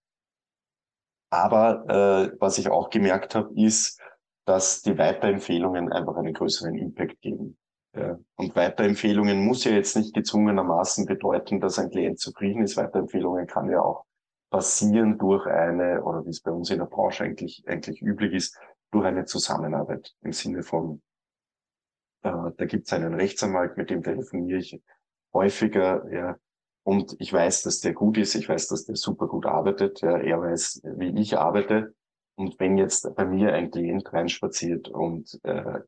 [SPEAKER 3] Aber äh, was ich auch gemerkt habe, ist, dass die Weiterempfehlungen einfach einen größeren Impact geben. Ja. Und Weiterempfehlungen muss ja jetzt nicht gezwungenermaßen bedeuten, dass ein Klient zufrieden ist. Weiterempfehlungen kann ja auch passieren durch eine, oder wie es bei uns in der Branche eigentlich, eigentlich üblich ist, durch eine Zusammenarbeit im Sinne von, äh, da gibt es einen Rechtsanwalt, mit dem telefoniere ich häufiger, ja, und ich weiß, dass der gut ist, ich weiß, dass der super gut arbeitet, ja, er weiß, wie ich arbeite. Und wenn jetzt bei mir ein Klient reinspaziert und äh,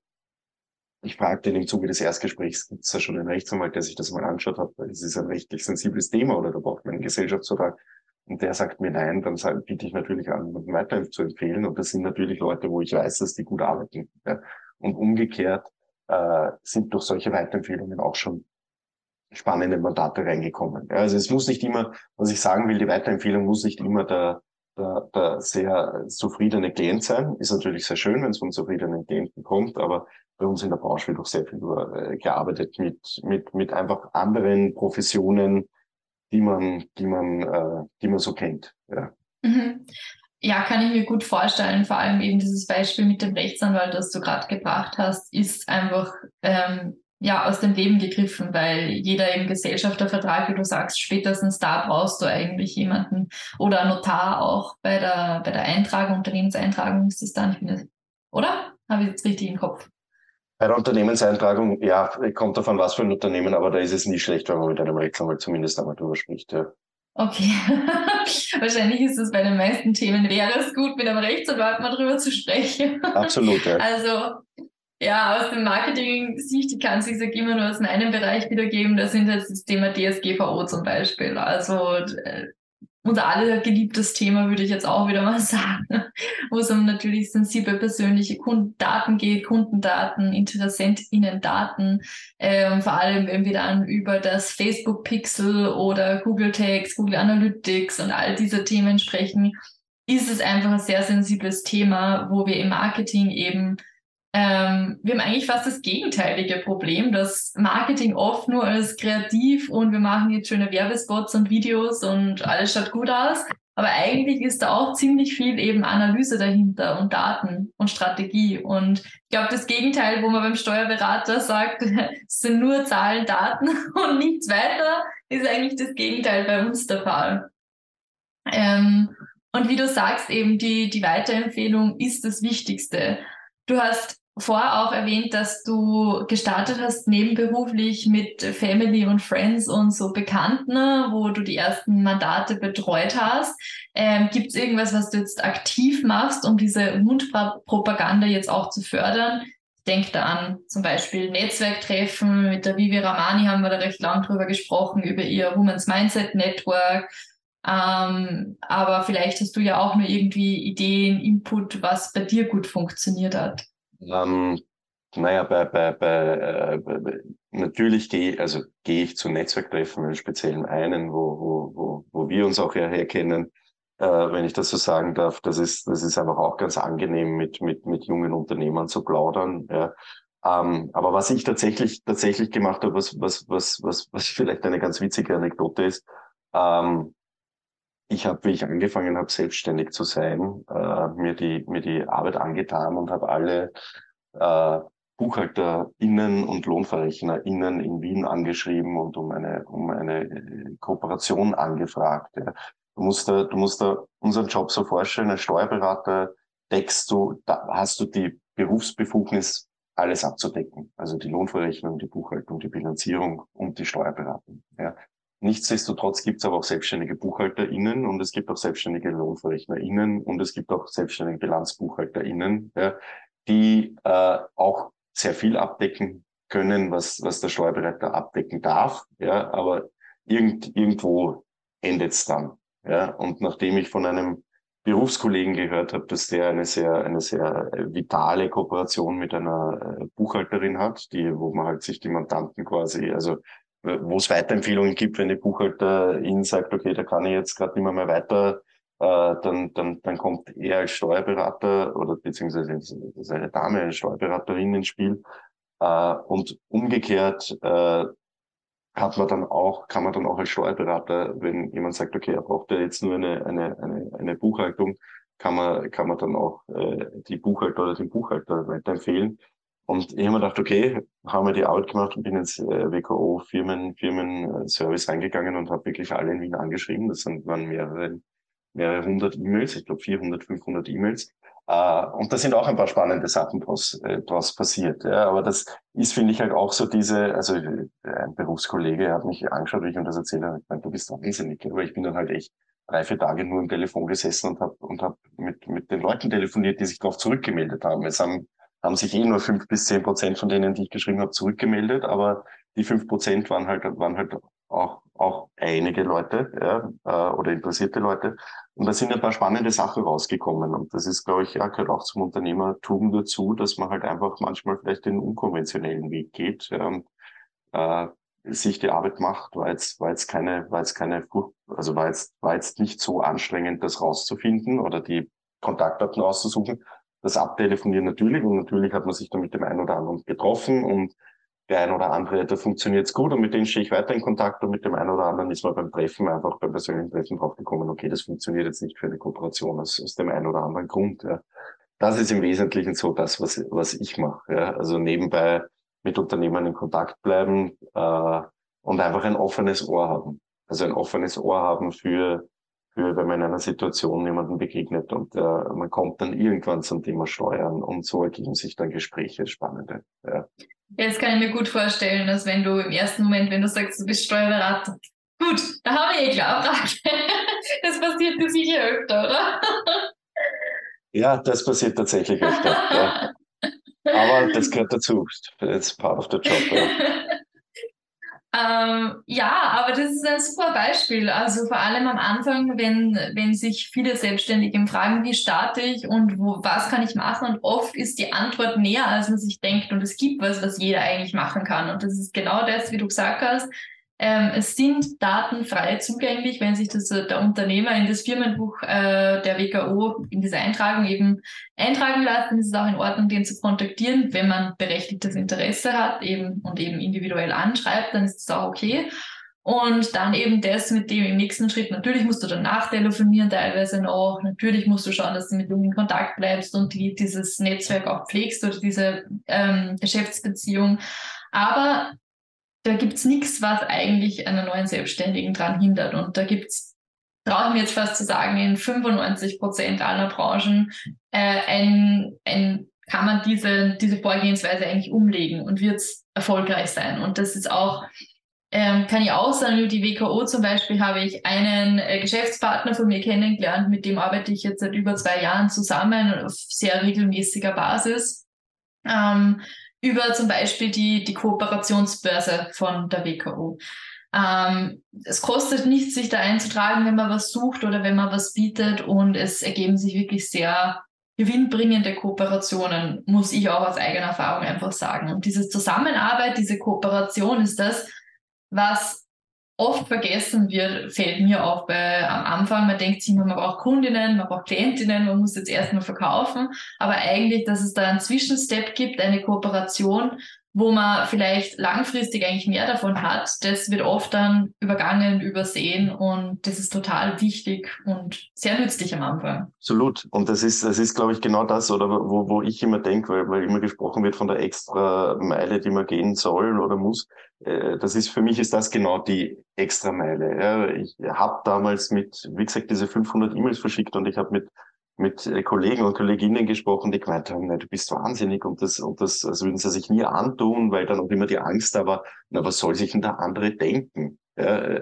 [SPEAKER 3] ich fragte ihn im Zuge des Erstgesprächs, gibt es da schon einen Rechtsanwalt, der sich das mal anschaut hat, weil es ist ein rechtlich sensibles Thema oder da braucht man einen Gesellschaftsvertrag und der sagt mir nein, dann biete ich natürlich an, weiter zu empfehlen. Und das sind natürlich Leute, wo ich weiß, dass die gut arbeiten. Ja. Und umgekehrt äh, sind durch solche Weiterempfehlungen auch schon spannende Mandate reingekommen. Ja, also es muss nicht immer, was ich sagen will, die Weiterempfehlung muss nicht immer der, der, der sehr zufriedene Klient sein. Ist natürlich sehr schön, wenn es von zufriedenen Klienten kommt, aber bei uns in der Branche wird auch sehr viel über, äh, gearbeitet mit, mit, mit einfach anderen Professionen, die man, die man, äh, die man so kennt. Ja.
[SPEAKER 2] Mhm. Ja, kann ich mir gut vorstellen. Vor allem eben dieses Beispiel mit dem Rechtsanwalt, das du gerade gebracht hast, ist einfach ähm, ja aus dem Leben gegriffen, weil jeder im Gesellschaftervertrag, wie du sagst, spätestens da brauchst du eigentlich jemanden oder Notar auch bei der bei der Eintragung, Unternehmenseintragung ist das dann, oder? Habe ich jetzt richtig im Kopf?
[SPEAKER 3] Bei der Unternehmenseintragung, ja, kommt davon, was für ein Unternehmen, aber da ist es nie schlecht, wenn man mit einem Rechtsanwalt zumindest einmal drüber spricht. Ja.
[SPEAKER 2] Okay. <laughs> Wahrscheinlich ist es bei den meisten Themen, wäre es gut, mit einem Rechtsanwalt mal drüber zu sprechen.
[SPEAKER 3] Absolut, ja. <laughs>
[SPEAKER 2] Also, ja, aus dem Marketing-Sicht, ich kann es sich immer nur aus meinem Bereich wiedergeben, das sind jetzt das Thema DSGVO zum Beispiel. Also, äh, unser aller geliebtes Thema, würde ich jetzt auch wieder mal <laughs> sagen, wo es um natürlich sensible persönliche Kundendaten geht, Kundendaten, InteressentInnen-Daten, ähm, vor allem wenn wir dann über das Facebook Pixel oder Google Tags, Google Analytics und all diese Themen sprechen, ist es einfach ein sehr sensibles Thema, wo wir im Marketing eben ähm, wir haben eigentlich fast das gegenteilige Problem, dass Marketing oft nur als kreativ und wir machen jetzt schöne Werbespots und Videos und alles schaut gut aus. Aber eigentlich ist da auch ziemlich viel eben Analyse dahinter und Daten und Strategie. Und ich glaube, das Gegenteil, wo man beim Steuerberater sagt, <laughs> es sind nur Zahlen, Daten <laughs> und nichts weiter, ist eigentlich das Gegenteil bei uns der Fall. Ähm, und wie du sagst, eben die, die Weiterempfehlung ist das Wichtigste. Du hast vorher auch erwähnt, dass du gestartet hast nebenberuflich mit Family und Friends und so Bekannten, wo du die ersten Mandate betreut hast. Ähm, Gibt es irgendwas, was du jetzt aktiv machst, um diese Mundpropaganda jetzt auch zu fördern? Ich denke da an zum Beispiel Netzwerktreffen. Mit der Vivi Ramani haben wir da recht lang drüber gesprochen, über ihr Women's Mindset Network. Ähm, aber vielleicht hast du ja auch nur irgendwie Ideen, Input, was bei dir gut funktioniert hat.
[SPEAKER 3] Ähm, naja, bei, bei, bei, äh, bei natürlich gehe also gehe ich zu Netzwerktreffen, im speziellen einen, wo, wo, wo, wo wir uns auch herkennen, äh, wenn ich das so sagen darf. Das ist, das ist einfach auch ganz angenehm, mit, mit, mit jungen Unternehmern zu plaudern. Ja. Ähm, aber was ich tatsächlich, tatsächlich gemacht habe, was, was, was, was, was vielleicht eine ganz witzige Anekdote ist, ähm, ich habe, wie ich angefangen habe, selbstständig zu sein, äh, mir, die, mir die Arbeit angetan und habe alle äh, BuchhalterInnen und LohnverrechnerInnen in Wien angeschrieben und um eine, um eine äh, Kooperation angefragt. Ja. Du musst da, du musst da unseren Job so vorstellen, als Steuerberater deckst du, da hast du die Berufsbefugnis, alles abzudecken. Also die Lohnverrechnung, die Buchhaltung, die Bilanzierung und die Steuerberatung. Ja. Nichtsdestotrotz gibt es aber auch selbstständige BuchhalterInnen und es gibt auch selbstständige LohnverrechnerInnen und es gibt auch selbstständige BilanzbuchhalterInnen, ja, die äh, auch sehr viel abdecken können, was, was der Steuerberater abdecken darf, ja, aber irgend, irgendwo endet's dann. Ja, und nachdem ich von einem Berufskollegen gehört habe, dass der eine sehr, eine sehr vitale Kooperation mit einer äh, Buchhalterin hat, die, wo man halt sich die Mandanten quasi, also wo es Weiterempfehlungen gibt, wenn die Buchhalterin sagt, okay, da kann ich jetzt gerade nicht mehr, mehr weiter, äh, dann, dann, dann kommt er als Steuerberater oder beziehungsweise seine Dame als Steuerberaterin ins Spiel. Äh, und umgekehrt äh, hat man dann auch, kann man dann auch als Steuerberater, wenn jemand sagt, okay, er braucht ja jetzt nur eine, eine, eine, eine Buchhaltung, kann man, kann man dann auch äh, die Buchhalter oder den Buchhalter weiterempfehlen. Und ich habe mir gedacht, okay, haben wir die Arbeit gemacht und bin ins äh, WKO Firmen, Firmen Service reingegangen und habe wirklich alle in Wien angeschrieben. Das sind, waren mehrere, mehrere hundert E-Mails, ich glaube 400, 500 E-Mails. Äh, und da sind auch ein paar spannende Sachen draus, äh, draus passiert. Ja. Aber das ist, finde ich, halt auch so diese, also äh, ein Berufskollege hat mich angeschaut, wie ich ihm das erzählt habe. Ich meine, du bist wahnsinnig, aber ich bin dann halt echt drei, vier Tage nur im Telefon gesessen und habe und hab mit, mit den Leuten telefoniert, die sich darauf zurückgemeldet haben. Es haben haben sich eh nur fünf bis zehn Prozent von denen, die ich geschrieben habe, zurückgemeldet, aber die fünf Prozent waren halt, waren halt auch, auch einige Leute ja, äh, oder interessierte Leute. Und da sind ein paar spannende Sachen rausgekommen. Und das ist, glaube ich, ja, gehört auch zum Unternehmertum dazu, dass man halt einfach manchmal vielleicht den unkonventionellen Weg geht. Und, äh, sich die Arbeit macht, war jetzt, war jetzt keine, war jetzt keine, also war jetzt, war jetzt nicht so anstrengend, das rauszufinden oder die Kontaktdaten auszusuchen, das Abtelefonieren natürlich und natürlich hat man sich dann mit dem einen oder anderen getroffen und der ein oder andere, da funktioniert's gut und mit denen stehe ich weiter in Kontakt und mit dem einen oder anderen ist man beim Treffen einfach beim persönlichen Treffen draufgekommen, okay, das funktioniert jetzt nicht für eine Kooperation aus, aus dem einen oder anderen Grund. Ja. Das ist im Wesentlichen so das, was, was ich mache. Ja. Also nebenbei mit Unternehmern in Kontakt bleiben äh, und einfach ein offenes Ohr haben. Also ein offenes Ohr haben für für, wenn man in einer Situation jemanden begegnet und äh, man kommt dann irgendwann zum Thema Steuern und so ergeben sich dann Gespräche, spannende. Ja.
[SPEAKER 2] Jetzt kann ich mir gut vorstellen, dass wenn du im ersten Moment, wenn du sagst, du bist Steuerberater, gut, da haben wir eh klar, <laughs> das passiert dir sicher öfter, oder?
[SPEAKER 3] Ja, das passiert tatsächlich öfter. ja. <laughs> Aber das gehört dazu. It's part of the job. Ja. <laughs>
[SPEAKER 2] Ähm, ja, aber das ist ein super Beispiel. Also vor allem am Anfang, wenn, wenn sich viele Selbstständige fragen, wie starte ich und wo, was kann ich machen? Und oft ist die Antwort näher, als man sich denkt. Und es gibt was, was jeder eigentlich machen kann. Und das ist genau das, wie du gesagt hast. Ähm, es sind Daten frei zugänglich, wenn sich das, äh, der Unternehmer in das Firmenbuch äh, der WKO in diese Eintragung eben eintragen lässt, ist es auch in Ordnung, den zu kontaktieren, wenn man berechtigtes Interesse hat eben und eben individuell anschreibt, dann ist es auch okay. Und dann eben das mit dem im nächsten Schritt. Natürlich musst du dann nachtelefonieren teilweise noch. Natürlich musst du schauen, dass du mit ihm in Kontakt bleibst und die, dieses Netzwerk auch pflegst oder diese ähm, Geschäftsbeziehung. Aber da gibt's nichts, was eigentlich einer neuen Selbstständigen dran hindert. Und da gibt's, traue ich jetzt fast zu sagen, in 95 Prozent aller Branchen äh, ein, ein kann man diese, diese Vorgehensweise eigentlich umlegen und wird's erfolgreich sein. Und das ist auch ähm, kann ich auch sagen, über die WKO zum Beispiel habe ich einen äh, Geschäftspartner von mir kennengelernt, mit dem arbeite ich jetzt seit über zwei Jahren zusammen auf sehr regelmäßiger Basis. Ähm, über zum Beispiel die, die Kooperationsbörse von der WKO. Ähm, es kostet nichts, sich da einzutragen, wenn man was sucht oder wenn man was bietet und es ergeben sich wirklich sehr gewinnbringende Kooperationen, muss ich auch aus eigener Erfahrung einfach sagen. Und diese Zusammenarbeit, diese Kooperation ist das, was oft vergessen wird, fällt mir auf bei, am Anfang. Man denkt sich immer, man braucht Kundinnen, man braucht Klientinnen, man muss jetzt erstmal verkaufen. Aber eigentlich, dass es da einen Zwischenstep gibt, eine Kooperation, wo man vielleicht langfristig eigentlich mehr davon hat, das wird oft dann übergangen, übersehen und das ist total wichtig und sehr nützlich am Anfang.
[SPEAKER 3] Absolut. Und das ist, das ist, glaube ich, genau das, oder wo, wo ich immer denke, weil, weil immer gesprochen wird von der extra Meile, die man gehen soll oder muss. Äh, das ist für mich ist das genau die extra Meile. Ich habe damals mit, wie gesagt, diese 500 E-Mails verschickt und ich habe mit mit äh, Kollegen und Kolleginnen gesprochen, die gemeint haben, na, du bist wahnsinnig und das, und das, das würden sie sich nie antun, weil dann auch immer die Angst da war, na, was soll sich denn der andere denken? Ja,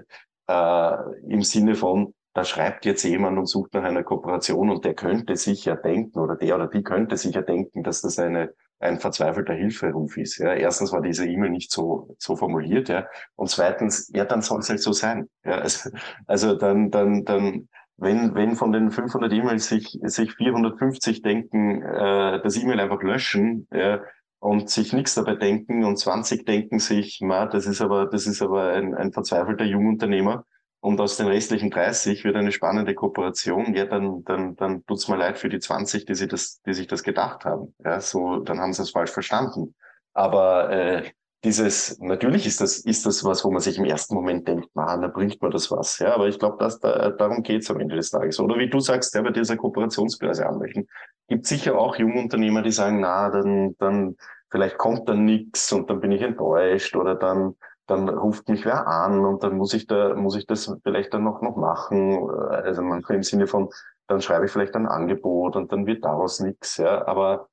[SPEAKER 3] äh, Im Sinne von, da schreibt jetzt jemand und sucht nach einer Kooperation und der könnte sicher denken oder der oder die könnte sicher denken, dass das eine, ein verzweifelter Hilferuf ist. Ja. Erstens war diese E-Mail nicht so, so formuliert, ja. Und zweitens, ja, dann soll es halt so sein. Ja. Also, also dann, dann, dann, wenn, wenn von den 500 E-Mails sich, sich 450 denken, äh, das E-Mail einfach löschen, ja, und sich nichts dabei denken und 20 denken sich, ma, das ist aber, das ist aber ein, ein verzweifelter Jungunternehmer und aus den restlichen 30 wird eine spannende Kooperation, ja, dann, dann, dann tut's mir leid für die 20, die, sie das, die sich das gedacht haben. Ja, so, dann haben sie es falsch verstanden. Aber äh, dieses, natürlich ist das, ist das was, wo man sich im ersten Moment denkt, man, da bringt mir das was. Ja, aber ich glaube, dass da, darum geht's am Ende des Tages. Oder wie du sagst, der bei dieser Kooperationsbörse anmöchten. Gibt sicher auch Jungunternehmer, die sagen, na, dann, dann, vielleicht kommt dann nichts und dann bin ich enttäuscht oder dann, dann ruft mich wer an und dann muss ich da, muss ich das vielleicht dann noch, noch machen. Also manchmal im Sinne von, dann schreibe ich vielleicht ein Angebot und dann wird daraus nichts, ja. Aber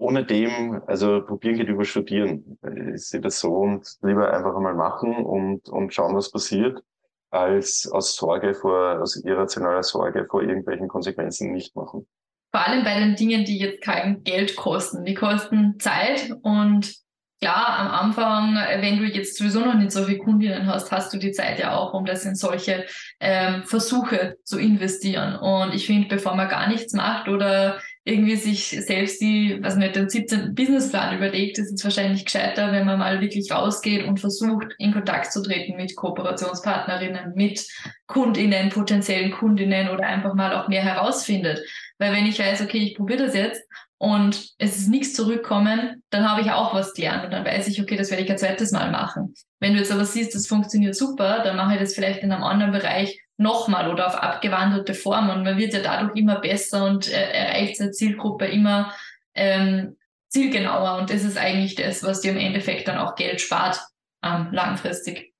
[SPEAKER 3] ohne dem, also probieren geht über studieren. Ich sehe das so und lieber einfach einmal machen und, und schauen, was passiert, als aus Sorge vor, aus irrationaler Sorge vor irgendwelchen Konsequenzen nicht machen.
[SPEAKER 2] Vor allem bei den Dingen, die jetzt kein Geld kosten. Die kosten Zeit und klar, am Anfang, wenn du jetzt sowieso noch nicht so viele Kundinnen hast, hast du die Zeit ja auch, um das in solche ähm, Versuche zu investieren. Und ich finde, bevor man gar nichts macht oder irgendwie sich selbst die, was nicht, den 17. Businessplan überlegt, ist es wahrscheinlich gescheiter, wenn man mal wirklich rausgeht und versucht, in Kontakt zu treten mit Kooperationspartnerinnen, mit Kundinnen, potenziellen Kundinnen oder einfach mal auch mehr herausfindet. Weil wenn ich weiß, okay, ich probiere das jetzt und es ist nichts zurückkommen, dann habe ich auch was gelernt und dann weiß ich, okay, das werde ich ein zweites Mal machen. Wenn du jetzt aber siehst, das funktioniert super, dann mache ich das vielleicht in einem anderen Bereich nochmal oder auf abgewandelte Form und man wird ja dadurch immer besser und äh, erreicht seine Zielgruppe immer ähm, zielgenauer und das ist eigentlich das, was dir im Endeffekt dann auch Geld spart ähm, langfristig.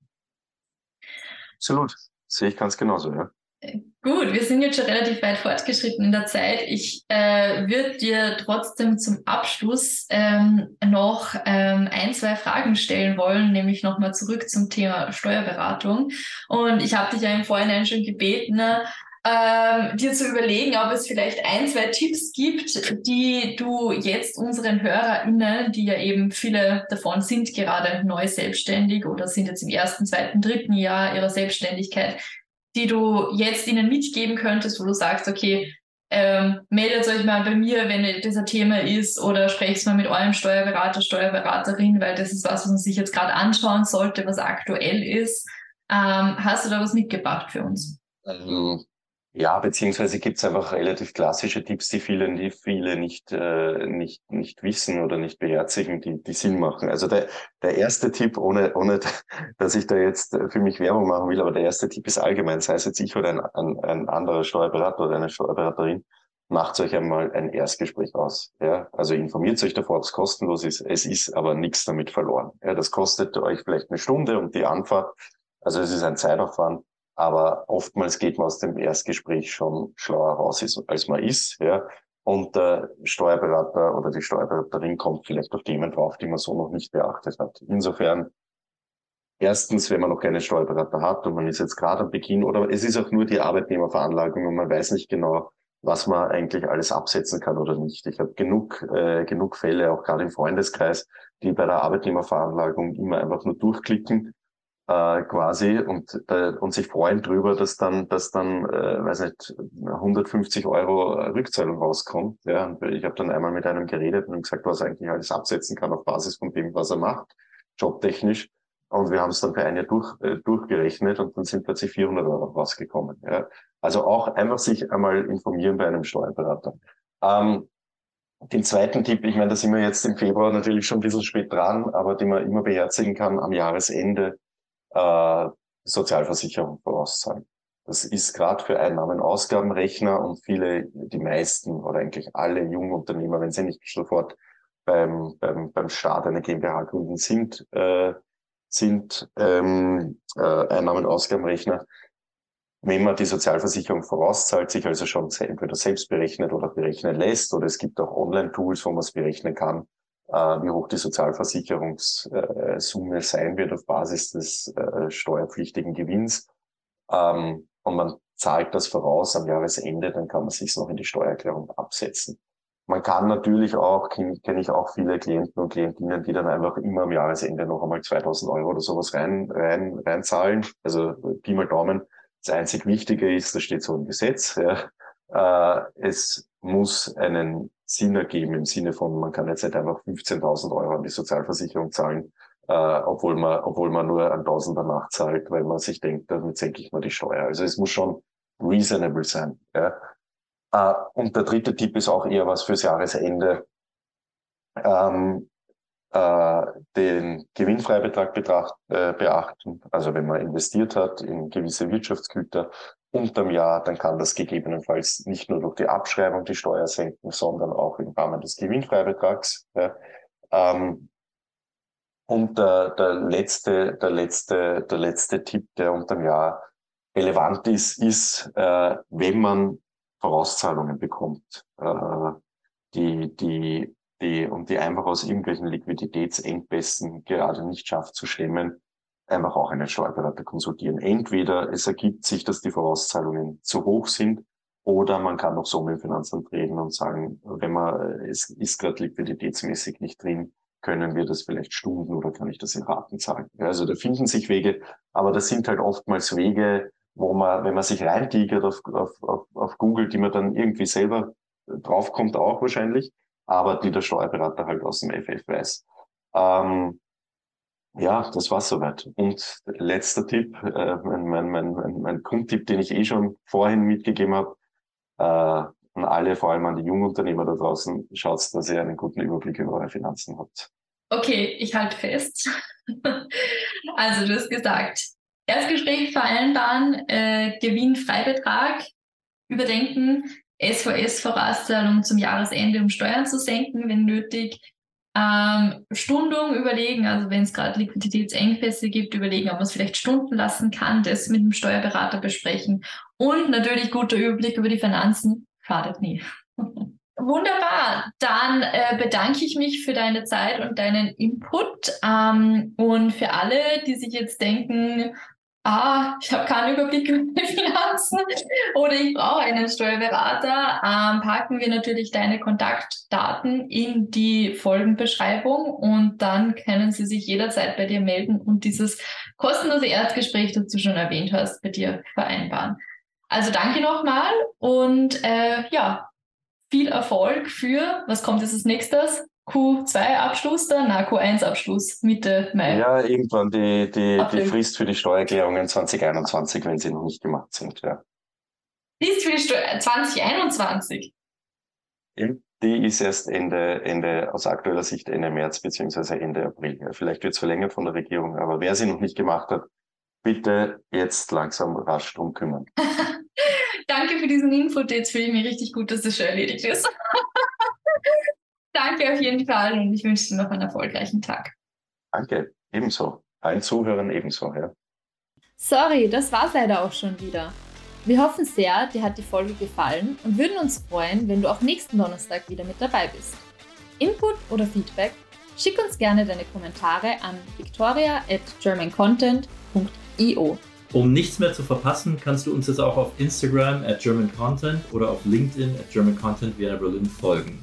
[SPEAKER 3] Absolut, sehe ich ganz genauso, ja.
[SPEAKER 2] Gut, wir sind jetzt schon relativ weit fortgeschritten in der Zeit. Ich äh, würde dir trotzdem zum Abschluss ähm, noch ähm, ein, zwei Fragen stellen wollen, nämlich nochmal zurück zum Thema Steuerberatung. Und ich habe dich ja im Vorhinein schon gebeten, äh, dir zu überlegen, ob es vielleicht ein, zwei Tipps gibt, die du jetzt unseren HörerInnen, die ja eben viele davon sind gerade neu selbstständig oder sind jetzt im ersten, zweiten, dritten Jahr ihrer Selbstständigkeit, die du jetzt ihnen mitgeben könntest, wo du sagst, okay, ähm, meldet euch mal bei mir, wenn das ein Thema ist, oder sprecht mal mit eurem Steuerberater, Steuerberaterin, weil das ist was, was man sich jetzt gerade anschauen sollte, was aktuell ist. Ähm, hast du da was mitgebracht für uns?
[SPEAKER 3] Ähm, ja, beziehungsweise gibt es einfach relativ klassische Tipps, die viele, die viele nicht, äh, nicht, nicht wissen oder nicht beherzigen, die, die Sinn machen. Also der, der erste Tipp, ohne, ohne <laughs> dass ich da jetzt für mich Werbung machen will, aber der erste Tipp ist allgemein, sei es jetzt ich oder ein, ein, ein anderer Steuerberater oder eine Steuerberaterin, macht euch einmal ein Erstgespräch aus. Ja? Also informiert euch davor, ob es kostenlos ist. Es ist aber nichts damit verloren. Ja? Das kostet euch vielleicht eine Stunde und die Anfahrt. Also es ist ein Zeitaufwand aber oftmals geht man aus dem Erstgespräch schon schlauer raus, als man ist. Ja. Und der Steuerberater oder die Steuerberaterin kommt vielleicht auf Themen drauf, die man so noch nicht beachtet hat. Insofern, erstens, wenn man noch keinen Steuerberater hat und man ist jetzt gerade am Beginn oder es ist auch nur die Arbeitnehmerveranlagung und man weiß nicht genau, was man eigentlich alles absetzen kann oder nicht. Ich habe genug, äh, genug Fälle, auch gerade im Freundeskreis, die bei der Arbeitnehmerveranlagung immer einfach nur durchklicken äh, quasi und, äh, und sich freuen drüber, dass dann, dass dann, äh, weiß nicht, 150 Euro Rückzahlung rauskommt. Ja, und ich habe dann einmal mit einem geredet und gesagt, was er eigentlich alles absetzen kann auf Basis von dem, was er macht, jobtechnisch. Und wir haben es dann für ein Jahr durch, äh, durchgerechnet und dann sind plötzlich 400 Euro rausgekommen. Ja. Also auch einfach sich einmal informieren bei einem Steuerberater. Ähm, den zweiten Tipp, ich meine, da sind wir jetzt im Februar natürlich schon ein bisschen spät dran, aber den man immer beherzigen kann am Jahresende, äh, Sozialversicherung vorauszahlen. Das ist gerade für Einnahmen-Ausgabenrechner und viele, die meisten oder eigentlich alle jungen Unternehmer, wenn sie nicht sofort beim, beim, beim Staat eine GmbH gründen, sind, äh, sind ähm, äh, Einnahmen-Ausgabenrechner. Wenn man die Sozialversicherung vorauszahlt, sich also schon entweder selbst berechnet oder berechnen lässt, oder es gibt auch Online-Tools, wo man es berechnen kann, wie hoch die Sozialversicherungssumme sein wird auf Basis des äh, steuerpflichtigen Gewinns. Ähm, und man zahlt das voraus am Jahresende, dann kann man sich noch in die Steuererklärung absetzen. Man kann natürlich auch, kenne kenn ich auch viele Klienten und Klientinnen, die dann einfach immer am Jahresende noch einmal 2000 Euro oder sowas rein, rein, reinzahlen. Also Pi mal Daumen. Das einzig Wichtige ist, das steht so im Gesetz, ja, äh, es muss einen Sinn ergeben im Sinne von, man kann jetzt nicht einfach 15.000 Euro an die Sozialversicherung zahlen, äh, obwohl man, obwohl man nur ein Tausender nachzahlt, weil man sich denkt, damit senke ich mal die Steuer. Also es muss schon reasonable sein. Ja. Äh, und der dritte Tipp ist auch eher was fürs Jahresende. Ähm, äh, den Gewinnfreibetrag betracht, äh, beachten. Also wenn man investiert hat in gewisse Wirtschaftsgüter unterm Jahr, dann kann das gegebenenfalls nicht nur durch die Abschreibung die Steuer senken, sondern auch im Rahmen des Gewinnfreibetrags. Ja. Ähm, und der, der letzte, der letzte, der letzte Tipp, der unterm Jahr relevant ist, ist, äh, wenn man Vorauszahlungen bekommt, äh, die, die die und die einfach aus irgendwelchen Liquiditätsengpässen gerade nicht schafft zu stemmen, einfach auch einen Steuerberater konsultieren. Entweder es ergibt sich, dass die Vorauszahlungen zu hoch sind, oder man kann auch so mit dem Finanzamt reden und sagen, wenn man, es ist gerade liquiditätsmäßig nicht drin, können wir das vielleicht Stunden oder kann ich das in Raten zahlen? Ja, also da finden sich Wege, aber das sind halt oftmals Wege, wo man, wenn man sich reintigert auf, auf, auf, auf Google, die man dann irgendwie selber draufkommt auch wahrscheinlich, aber die der Steuerberater halt aus dem FF weiß. Ähm, ja, das war soweit. Und letzter Tipp, äh, mein, mein, mein, mein, mein Grundtipp, den ich eh schon vorhin mitgegeben habe, äh, an alle, vor allem an die Jungunternehmer da draußen, schaut, dass ihr einen guten Überblick über eure Finanzen habt.
[SPEAKER 2] Okay, ich halte fest. <laughs> also du hast gesagt, Erstgespräch vereinbaren, äh, Gewinnfreibetrag überdenken, SVS-Vorauszahlung zum Jahresende, um Steuern zu senken, wenn nötig. Ähm, Stundung überlegen, also wenn es gerade Liquiditätsengpässe gibt, überlegen, ob man es vielleicht Stunden lassen kann, das mit dem Steuerberater besprechen. Und natürlich guter Überblick über die Finanzen, schadet nie. <laughs> Wunderbar, dann äh, bedanke ich mich für deine Zeit und deinen Input. Ähm, und für alle, die sich jetzt denken, ah, ich habe keinen Überblick über die <laughs> Finanzen oder ich brauche einen Steuerberater, ähm, packen wir natürlich deine Kontaktdaten in die Folgenbeschreibung und dann können sie sich jederzeit bei dir melden und dieses kostenlose Erstgespräch, das du schon erwähnt hast, bei dir vereinbaren. Also danke nochmal und äh, ja, viel Erfolg für, was kommt jetzt als nächstes? Q2-Abschluss dann? Na, Q1-Abschluss, Mitte Mai.
[SPEAKER 3] Ja, irgendwann die, die, die Frist für die Steuererklärungen 2021, wenn sie noch nicht gemacht sind. Ja.
[SPEAKER 2] Frist für die Steuer 2021?
[SPEAKER 3] Die ist erst Ende, Ende, aus aktueller Sicht Ende März beziehungsweise Ende April. Ja, vielleicht wird es verlängert von der Regierung, aber wer sie noch nicht gemacht hat, bitte jetzt langsam rasch drum kümmern. <laughs>
[SPEAKER 2] Danke für diesen Input. Jetzt fühle ich mich richtig gut, dass das schon erledigt ist. Danke auf jeden Fall und ich wünsche dir noch einen erfolgreichen Tag.
[SPEAKER 3] Danke, ebenso. Allen Zuhörern ebenso, ja.
[SPEAKER 4] Sorry, das war's leider auch schon wieder. Wir hoffen sehr, dir hat die Folge gefallen und würden uns freuen, wenn du auch nächsten Donnerstag wieder mit dabei bist. Input oder Feedback? Schick uns gerne deine Kommentare an victoria at germancontent.io.
[SPEAKER 1] Um nichts mehr zu verpassen, kannst du uns jetzt auch auf Instagram at German Content oder auf LinkedIn at German Content Vienna Berlin folgen.